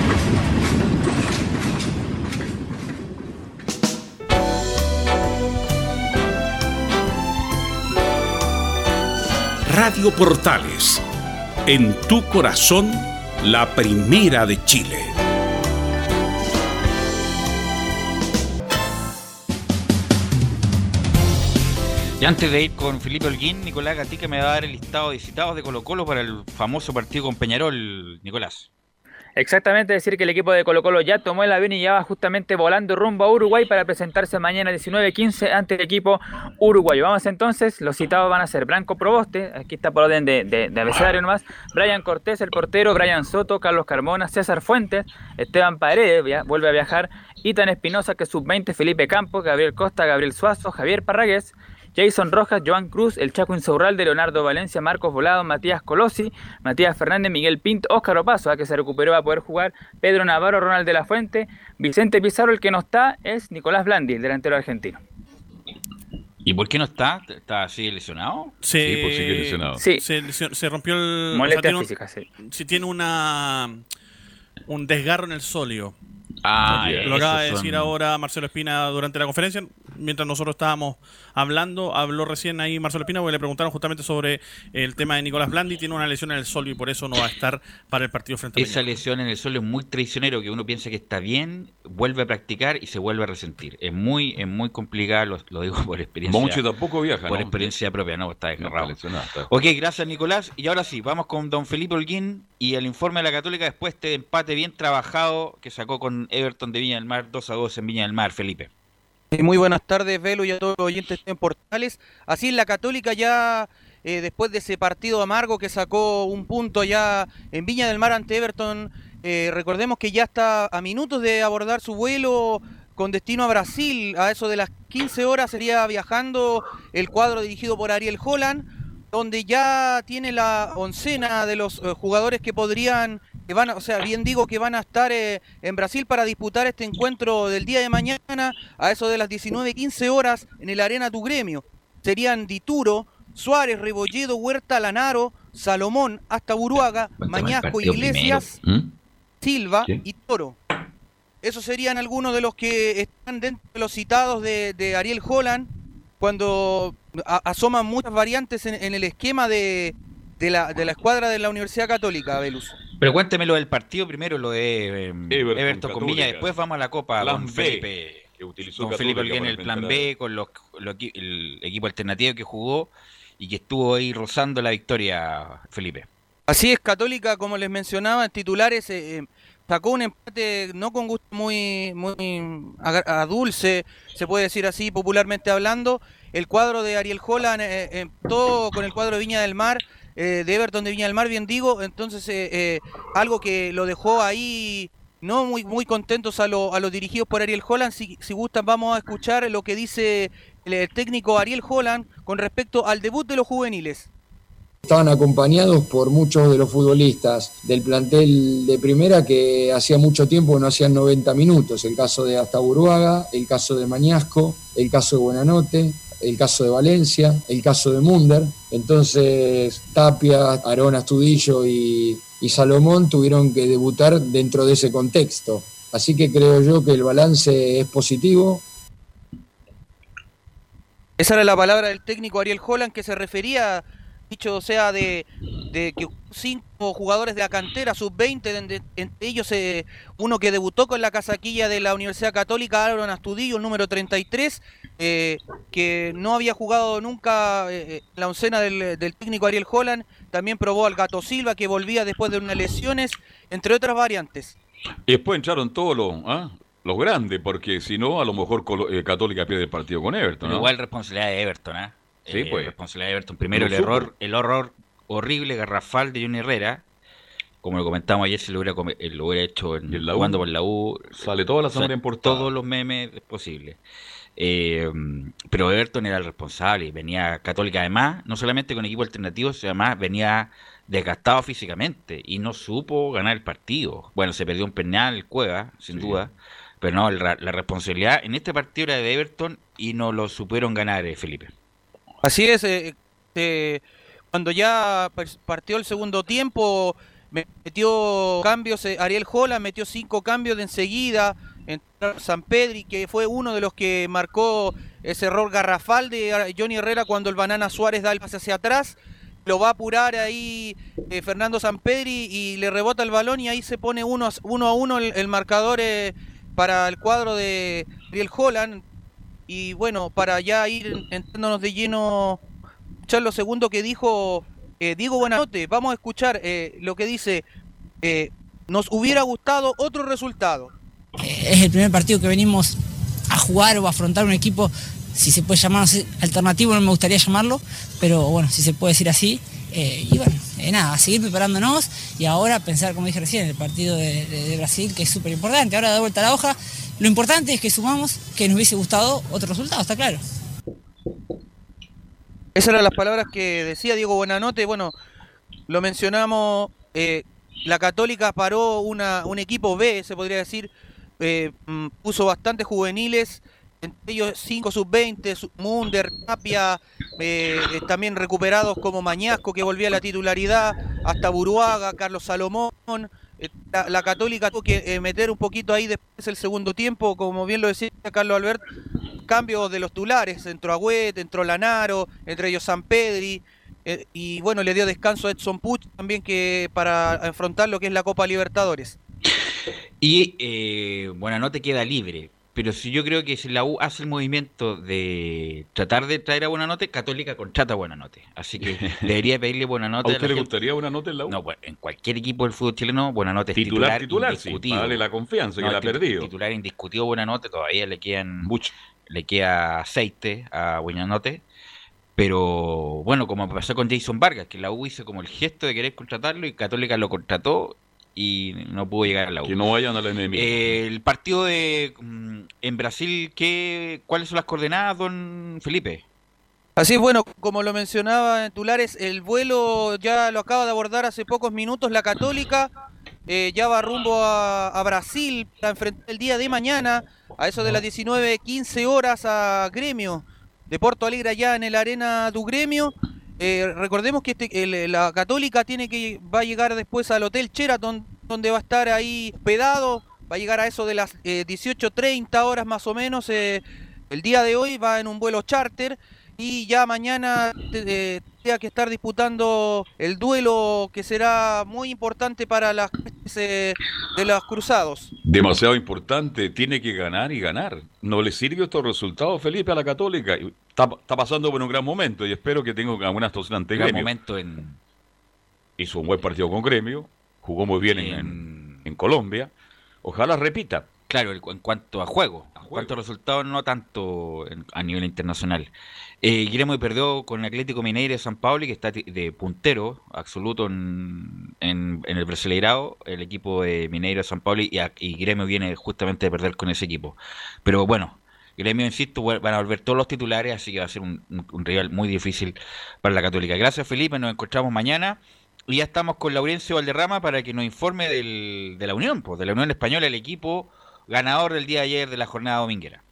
Radio Portales, en tu corazón, la primera de Chile. Y antes de ir con Felipe Holguín, Nicolás Gatica me va a dar el listado de citados de Colo Colo para el famoso partido con Peñarol, Nicolás. Exactamente, decir que el equipo de Colo Colo ya tomó el avión y ya va justamente volando rumbo a Uruguay para presentarse mañana 19-15 ante el equipo uruguayo. Vamos entonces, los citados van a ser Blanco Proboste, aquí está por orden de, de, de abecedario nomás, Brian Cortés, el portero, Brian Soto, Carlos Carmona, César Fuentes, Esteban Paredes, via- vuelve a viajar, Itan Espinosa, que es sub-20, Felipe Campos, Gabriel Costa, Gabriel Suazo, Javier Parragués, Jason Rojas, Joan Cruz, el Chaco Insaurralde, Leonardo Valencia, Marcos Volado, Matías Colosi, Matías Fernández, Miguel Pinto, Óscar Opaso, a que se recuperó a poder jugar, Pedro Navarro, Ronald de la Fuente, Vicente Pizarro, el que no está es Nicolás Blandi, el delantero argentino. ¿Y por qué no está? ¿Está así lesionado? Se, pues sigue lesionado. Se, lesio- se rompió el. Molestias tiene un- físicas, sí. sí, tiene una. Un desgarro en el solio. Ah, Lo acaba de decir son- ahora Marcelo Espina durante la conferencia. Mientras nosotros estábamos hablando, habló recién ahí Marcelo Espina porque le preguntaron justamente sobre el tema de Nicolás Blandi. Tiene una lesión en el solio y por eso no va a estar para el partido frente a Esa lesión en el suelo es muy traicionero, que uno piensa que está bien, vuelve a practicar y se vuelve a resentir. Es muy, es muy complicado, lo, lo digo por experiencia. Monchi tampoco viaja, Por ¿no? experiencia propia, no, está No, desgarrado. está lesionado, está. Ok, gracias Nicolás. Y ahora sí, vamos con don Felipe Holguín y el informe de la Católica después de este empate bien trabajado que sacó con Everton de Viña del Mar 2 a 2 en Viña del Mar, Felipe. Eh, Muy buenas tardes, Velo, y a todos los oyentes en Portales. Así es, la Católica ya, eh, después de ese partido amargo que sacó un punto ya en Viña del Mar ante Everton, eh, recordemos que ya está a minutos de abordar su vuelo con destino a Brasil. A eso de las 15 horas sería viajando el cuadro dirigido por Ariel Holland, donde ya tiene la oncena de los jugadores que podrían que van, o sea, bien digo que van a estar eh, en Brasil para disputar este encuentro del día de mañana a eso de las 19:15 horas en el Arena Tu Gremio. Serían Dituro, Suárez, Rebolledo, Huerta, Lanaro, Salomón, hasta Buruaga, Mañasco, Iglesias. ¿Mm? Silva y Toro. Esos serían algunos de los que están dentro de los citados de, de Ariel Holland cuando a- asoman muchas variantes en, en el esquema de, de la, de la escuadra de la Universidad Católica, Velus. Pero cuénteme lo del partido primero, lo de eh, Everton, Everton, con Viña, después vamos a la Copa Plan con B, Felipe. que utilizó con Felipe para el plan B, con los, el equipo alternativo que jugó y que estuvo ahí rozando la victoria, Felipe. Así es, Católica, como les mencionaba, en titulares eh, eh, sacó un empate no con gusto muy, muy a dulce, se puede decir así, popularmente hablando. El cuadro de Ariel Holland, eh, eh, todo con el cuadro de Viña del Mar, eh, de Everton de Viña del Mar, bien digo. Entonces, eh, eh, algo que lo dejó ahí no muy, muy contentos a, lo- a los dirigidos por Ariel Holland. Si, gustan, vamos a escuchar lo que dice el, técnico Ariel Holland con respecto al debut de los juveniles. Estaban acompañados por muchos de los futbolistas del plantel de primera que hacía mucho tiempo no hacían 90 minutos. El caso de Astaburuaga, el caso de Mañasco, el caso de Buenanote, el caso de Valencia, el caso de Munder. Entonces Tapia, Aarón Astudillo y, y Salomón tuvieron que debutar dentro de ese contexto. Así que creo yo que el balance es positivo. Esa era la palabra del técnico Ariel Holland que se refería, dicho sea, de, de que cinco jugadores de la cantera, sub-20, de- de- entre ellos eh, uno que debutó con la casaquilla de la Universidad Católica, Aaron Astudillo, el número 33, eh, que no había jugado nunca eh, eh, en la oncena del, del técnico Ariel Holland, también probó al Gato Silva que volvía después de unas lesiones, entre otras variantes. Y después entraron todos los, ¿ah? los grandes, porque si no, a lo mejor eh, Católica pierde el partido con Everton. Igual responsabilidad de Everton, ¿ah? Sí, Eh, pues. Responsabilidad de Everton. Primero el error, el horror horrible, garrafal de Johnny Herrera. Como lo comentamos ayer, si lo hubiera, eh, lo hubiera hecho en, la jugando por la U. Sale toda la semana en portada. Todos los memes posibles. Eh, pero Everton era el responsable y venía Católica además, no solamente con equipo alternativo, sino además venía desgastado físicamente y no supo ganar el partido. Bueno, se perdió un penal, Cueva, sin duda, pero no, la, la responsabilidad en este partido era de Everton y no lo supieron ganar, eh, Felipe. Así es, eh, eh, cuando ya partió el segundo tiempo, me- metió cambios, eh, Ariel Holland metió cinco cambios de enseguida, entró San Pedri, que fue uno de los que marcó ese error garrafal de Johnny Herrera cuando el Banana Suárez da el pase hacia atrás, lo va a apurar ahí eh, Fernando Sampedri y le rebota el balón y ahí se pone uno, a- uno el marcador eh, para el cuadro de Ariel Holland. Y bueno, para ya ir entrándonos de lleno, escuchar lo segundo que dijo eh, Diego Buenanote, vamos a escuchar eh, lo que dice, eh, nos hubiera gustado otro resultado. es el primer partido que venimos a jugar o a afrontar un equipo, si se puede llamar alternativo, no me gustaría llamarlo, pero bueno, si se puede decir así. eh, y bueno, nada, a seguir preparándonos y ahora pensar, como dije recién, el partido de, de- Brasil, que es súper importante. Ahora da vuelta la hoja. Lo importante es que sumamos, que nos hubiese gustado otro resultado, está claro. Esas eran las palabras que decía Diego Buenanote. Bueno, lo mencionamos, eh, la Católica paró una, un equipo B, se podría decir, eh, mm, puso bastantes juveniles, entre ellos 5 sub-20, su- Munder, Tapia, eh, también recuperados como Mañasco, que volvía a la titularidad, hasta Buruaga, Carlos Salomón. La, Católica tuvo que eh, meter un poquito ahí después el segundo tiempo, como bien lo decía Carlos Albert, cambio de los titulares, entró Agüet, entró Lanaro, entre ellos San Pedri, eh, y bueno, le dio descanso a Edson Puch también que para afrontar lo que es la Copa Libertadores. Y eh, Buenanote queda libre. Pero si yo creo que si la U hace el movimiento de tratar de traer a Buenanote, Católica contrata a Buenanote. Así que [LAUGHS] debería pedirle ¿A Buenanote. usted la le gente- gustaría una nota en la U? No, pues, en cualquier equipo del fútbol chileno, Buenanote es Titular, titular, titular, sí, darle la confianza que la ha perdido. Titular indiscutido Buenanote, todavía le quedan le queda aceite a Buenanote. Pero bueno, como pasó con Jason Vargas, que la U hizo como el gesto de querer contratarlo y Católica lo contrató y no pudo llegar a la U. Que no vayan al enemigo. Eh, el partido de mm, en Brasil, ¿qué, ¿cuáles son las coordenadas, don Felipe? Así es, bueno, como lo mencionaba en Tulares, el vuelo ya lo acaba de abordar hace pocos minutos la Católica, eh, ya va rumbo a, a Brasil para enfrentar el día de mañana, a eso de las 19.15 horas a Gremio de Porto Alegre allá en el Arena du Gremio. Eh, recordemos que este- la Católica tiene que va a llegar después al Hotel Sheraton, donde va a estar ahí hospedado, va a llegar a eso de las eh, 18.30 horas más o menos. eh, el día de hoy va en un vuelo charter y ya mañana eh, tenga que estar disputando el duelo que será muy importante para las eh, de los cruzados. Demasiado importante, tiene que ganar y ganar. No le sirve estos resultados, Felipe, a la Católica. Está, está pasando por un gran momento y espero que tenga alguna actuación ante Gran Gremio. momento en, Hizo un buen partido con Gremio, jugó muy bien en, en- en Colombia. Ojalá repita. Claro, en cuanto a juego, en cuanto a resultados, no tanto en- a nivel internacional. Eh, Gremio perdió con el Atlético Mineiro de San Pablo, que está de puntero absoluto en, el Brasileirao, el equipo de Mineiro de San Pablo, y, y Gremio viene justamente de perder con ese equipo. Pero bueno, Gremio, insisto, van a volver todos los titulares, así que va a ser un, un- un rival muy difícil para la Católica. Gracias, Felipe, nos encontramos mañana. Y ya estamos con Laurencio Valderrama para que nos informe del- de la Unión, pues, de la Unión Española, el equipo ganador del día de ayer de la jornada dominguera.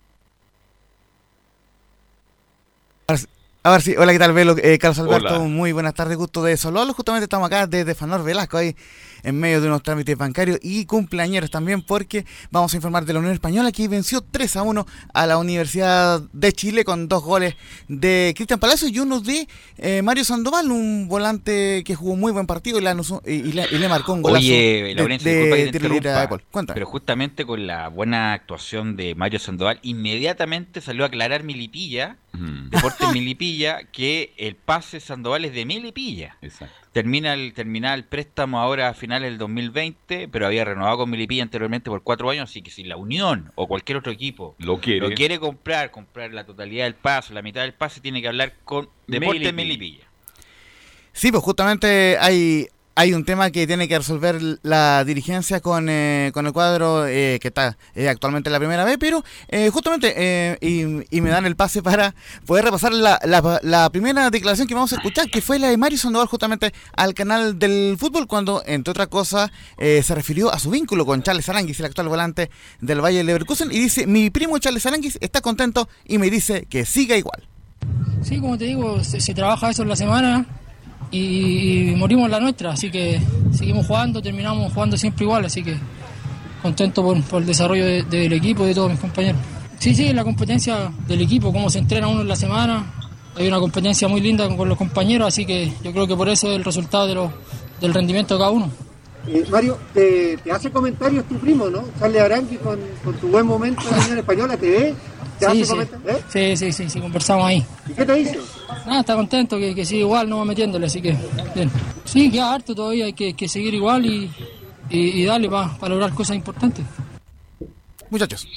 A ver si, hola, ¿qué tal, Velo? Eh, Carlos Alberto, Hola. muy buenas tardes, gusto de saludarlos. Justamente estamos acá desde Fanor Velasco, ahí en medio de unos trámites bancarios y cumpleañeros también, porque vamos a informar de la Unión Española que venció 3 a 1 a la Universidad de Chile con dos goles de Cristian Palacio y uno de eh, Mario Sandoval, un volante que jugó muy buen partido y, le anotó- y- y le, y le marcó un golazo Oye, de, Laurencio, de disculpa que te pero justamente con la buena actuación de Mario Sandoval, inmediatamente salió a aclarar Milipilla, Deportes Milipilla, que el pase Sandoval es de Milipilla. Exacto. Termina el, termina el préstamo ahora a finales del 2020, pero había renovado con Milipilla anteriormente por cuatro años, así que si la Unión o cualquier otro equipo Lo quiere. lo quiere comprar, comprar la totalidad del pase, la mitad del pase, tiene que hablar con Deportes Melipilla. Milipilla. Sí, pues justamente hay, hay un tema que tiene que resolver la dirigencia con, eh, con el cuadro eh, que está eh, actualmente en la primera vez, pero justamente y, me dan el pase para poder repasar la, primera declaración que vamos a escuchar, que fue la de Mario Sandoval justamente al canal del fútbol, cuando entre otras cosas se refirió a su vínculo con Charles Aranguis, el actual volante del Valle de Leverkusen, y dice, mi primo Charles Aranguis está contento y me dice que siga igual. Sí, como te digo, se trabaja eso en la semana y, morimos la nuestra, así que seguimos jugando, terminamos jugando siempre igual, así que contento por, por el desarrollo de- del equipo y de todos mis compañeros. Sí, sí, la competencia del equipo, cómo se entrena uno en la semana, hay una competencia muy linda con, los compañeros, así que yo creo que por eso es el resultado de del rendimiento de cada uno. Eh, Mario, te, te hace comentarios tu primo, ¿no? Charles Arangui con, con tu buen momento en la Unión Española, ¿te ve? ¿Te Sí, sí. ¿Eh? sí, sí, sí, sí, conversamos ahí. ¿Y qué te dice? Nada, está contento que, que sigue igual, no va metiéndole, así que bien. Sí, queda harto todavía, hay que, que seguir igual y, y, y darle para lograr cosas importantes. Muchachos.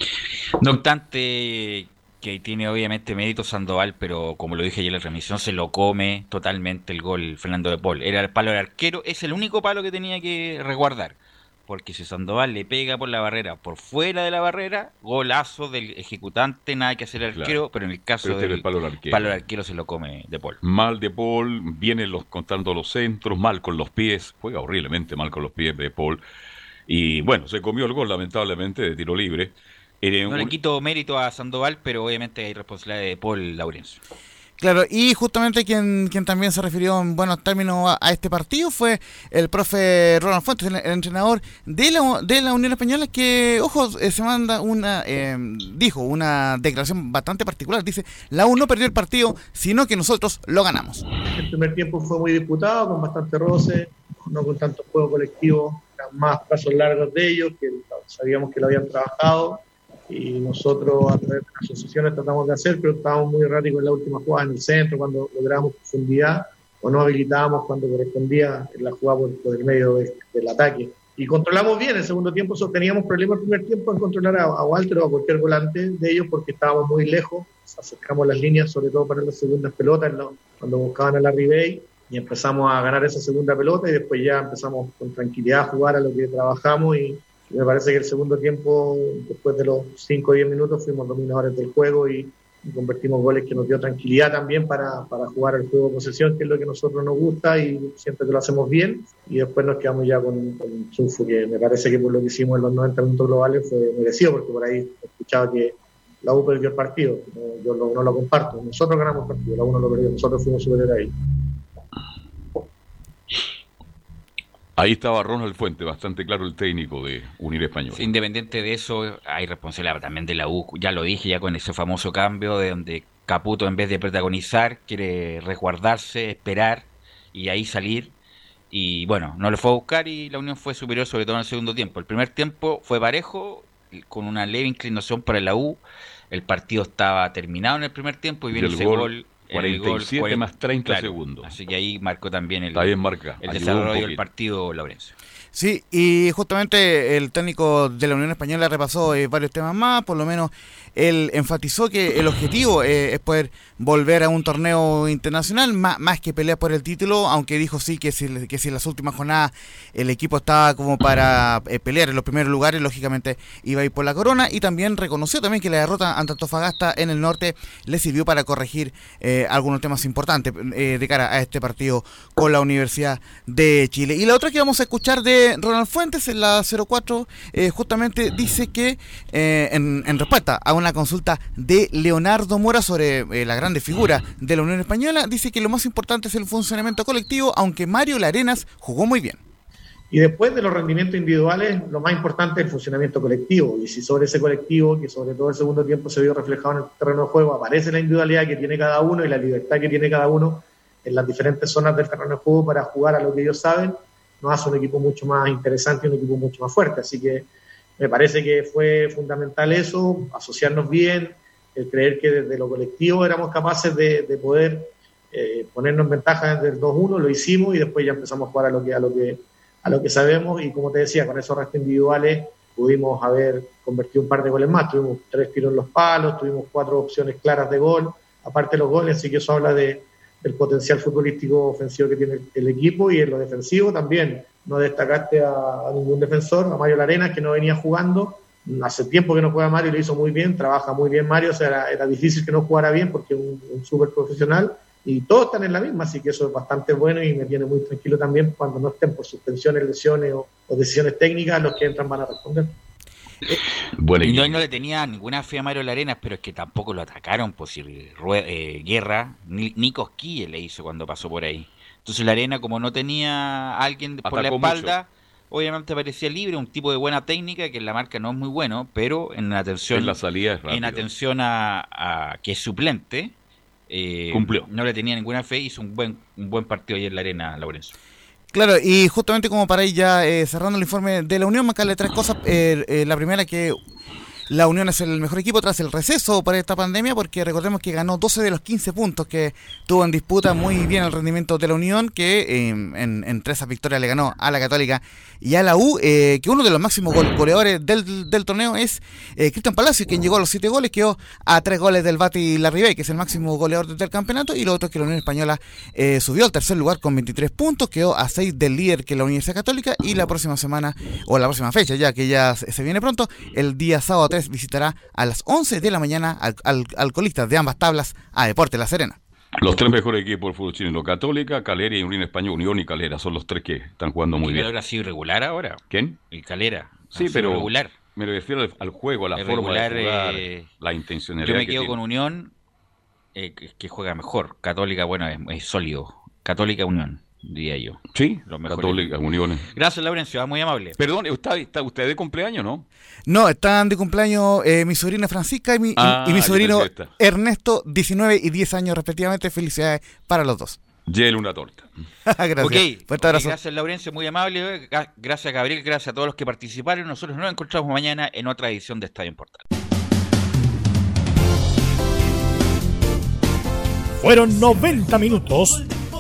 No obstante que tiene obviamente mérito Sandoval, pero como lo dije ayer en la transmisión, se lo come totalmente el gol Fernando de Paul. Era el palo del arquero, es el único palo que tenía que resguardar. Porque si Sandoval le pega por la barrera, por fuera de la barrera, golazo del ejecutante, nada que hacer el arquero, pero en el caso este del el palo del arquero. palo del arquero se lo come de Paul. Mal de Paul, vienen los, contando los centros, mal con los pies, juega horriblemente mal con los pies de Paul. Y bueno, se comió el gol lamentablemente de tiro libre. Era No un- le quito mérito a Sandoval, pero obviamente hay responsabilidad de Paul Laurencio. Claro, y justamente quien, quien también se refirió en buenos términos a, este partido fue el profe Ronald Fuentes, el, entrenador de la, de la Unión Española, que, ojo, eh, se manda una, eh, dijo una declaración bastante particular. Dice, la U no perdió el partido, sino que nosotros lo ganamos. El primer tiempo fue muy disputado, con bastante roce, no con tanto juego colectivo, más pasos largos de ellos, que sabíamos que lo habían trabajado y nosotros a través de las asociaciones tratamos de hacer, pero estábamos muy erráticos en la última jugada en el centro, cuando lográbamos profundidad o no habilitábamos cuando correspondía en la jugada por, el medio de- del ataque. Y controlamos bien el segundo tiempo, teníamos problemas el primer tiempo en controlar a, a Walter o a cualquier volante de ellos porque estábamos muy lejos, acercamos las líneas, sobre todo para las segundas pelotas, cuando buscaban a la Ribey y empezamos a ganar esa segunda pelota y después ya empezamos con tranquilidad a jugar a lo que trabajamos y me parece que el segundo tiempo, después de los 5 o 10 minutos, fuimos dominadores del juego y, convertimos goles que nos dio tranquilidad también para, para jugar el juego de posesión, que es lo que a nosotros nos gusta y siempre que lo hacemos bien. Y después nos quedamos ya con, con un triunfo que me parece que por lo que hicimos en los 90 minutos globales fue merecido, porque por ahí escuchaba que la U perdió el partido. No, yo lo- no lo comparto. Nosotros ganamos el partido, la U no lo perdió, nosotros fuimos superiores ahí. Ahí estaba Ronald Fuente, bastante claro el técnico de Unir Español. Independiente de eso, hay responsabilidad también de la U. Ya lo dije, ya con ese famoso cambio de donde Caputo en vez de protagonizar quiere resguardarse, esperar y ahí salir. Y bueno, no le fue a buscar y la Unión fue superior sobre todo en el segundo tiempo. El primer tiempo fue parejo, con una leve inclinación para la U. El partido estaba terminado en el primer tiempo y viene el ese gol, gol. El 47 gol, más 30 claro, segundos. Así que ahí marcó también el, bien marca, el desarrollo del partido Laurencio. Sí, y justamente el técnico de la Unión Española repasó eh, varios temas más, por lo menos él enfatizó que el objetivo eh, es poder volver a un torneo internacional, más, más que pelear por el título, aunque dijo sí que si, que si en las últimas jornadas el equipo estaba como para eh, pelear en los primeros lugares, lógicamente iba a ir por la corona, y también reconoció también que la derrota ante Antofagasta en el norte le sirvió para corregir eh, algunos temas importantes de cara a este partido con la Universidad de Chile. Y la otra que vamos a escuchar de Ronald Fuentes en la 04, eh, justamente dice que en, en respuesta a una consulta de Leonardo Mora sobre eh, la grande figura de la Unión Española, dice que lo más importante es el funcionamiento colectivo, aunque Mario Larenas jugó muy bien. Y después de los rendimientos individuales, lo más importante es el funcionamiento colectivo. Y si sobre ese colectivo, que sobre todo el segundo tiempo se vio reflejado en el terreno de juego, aparece la individualidad que tiene cada uno y la libertad que tiene cada uno en las diferentes zonas del terreno de juego para jugar a lo que ellos saben, nos hace un equipo mucho más interesante y un equipo mucho más fuerte. Así que me parece que fue fundamental eso, asociarnos bien, el creer que desde lo colectivo éramos capaces de, de poder eh, ponernos en ventaja desde el 2-1, lo hicimos y después ya empezamos a jugar a lo que, a lo que, a lo que sabemos. Y como te decía, con esos restos individuales pudimos haber convertido un par de goles más, tuvimos tres tiros en los palos, tuvimos cuatro opciones claras de gol, aparte los goles, así que eso habla de, del potencial futbolístico ofensivo que tiene el equipo y en lo defensivo también. No destacaste a, ningún defensor, a Mario Larenas que no venía jugando, hace tiempo que no juega Mario y lo hizo muy bien, trabaja muy bien Mario, o sea, era, era difícil que no jugara bien porque es un, un súper profesional y todos están en la misma, así que eso es bastante bueno y me tiene muy tranquilo también cuando no estén por suspensiones, lesiones o, o decisiones técnicas, los que entran van a responder. Bueno, y no, no le tenía ninguna fe a Mario Larenas, pero es que tampoco lo atacaron, pues si eh, Guerra, ni, ni cosquillas le hizo cuando pasó por ahí. Entonces la arena, como no tenía a alguien por la espalda, obviamente parecía libre, un tipo de buena técnica, que en la marca no es muy bueno, pero en atención, En la salida es en atención a, a que es suplente, eh, Cumplió. no le tenía ninguna fe, hizo un buen, un buen partido ayer en la arena, Laurencio. Claro, y justamente como para ir ya eh, cerrando el informe de la Unión, marcarle tres cosas. Eh, eh, la primera que la Unión es el mejor equipo tras el receso para esta pandemia, porque recordemos que ganó 12 de los 15 puntos que tuvo en disputa muy bien el rendimiento de la Unión, que eh, en, esas victorias le ganó a la Católica y a la U, eh, que uno de los máximos gol- goleadores del, del torneo es eh, Cristian Palacio, quien llegó a los 7 goles, quedó a 3 goles del Bati Larribey, que es el máximo goleador del campeonato, y lo otro es que la Unión Española eh, subió al tercer lugar con 23 puntos, quedó a 6 del líder que es la Universidad Católica, y la próxima semana, o la próxima fecha, ya que ya se viene pronto, el día sábado 3 visitará a las 11 de la mañana al, al, al colista de ambas tablas a Deporte La Serena. Los tres mejores equipos del fútbol chileno, Católica, Calera y Unión Española, Unión y Calera, son los tres que están jugando muy ¿El bien. Calera ha sido irregular ahora? ¿Quién? El Calera. Sí, pero irregular. me refiero al, al juego, a la Irregular, forma de jugar, eh, la intencionalidad Yo me que quedo con Unión, eh, que, que juega mejor. Católica, bueno, es, es sólido. Católica Unión, diría yo. Sí, Los mejores. Católica, Unión. Gracias, Laurencio, muy amable. Perdón, ¿está, está usted de cumpleaños, no? No, están de cumpleaños eh, mi sobrina Francisca y mi, y- Ah, y mi sobrino. Ernesto, 19 y 10 años respectivamente. Felicidades para los dos. Llévele una torta. [LAUGHS] Gracias. Ok, Fuerte ok, abrazo. gracias Laurencio, muy amable. Gracias Gabriel, gracias a todos los que participaron. Nosotros nos encontramos mañana en otra edición de Estadio en Portal. Fueron 90 minutos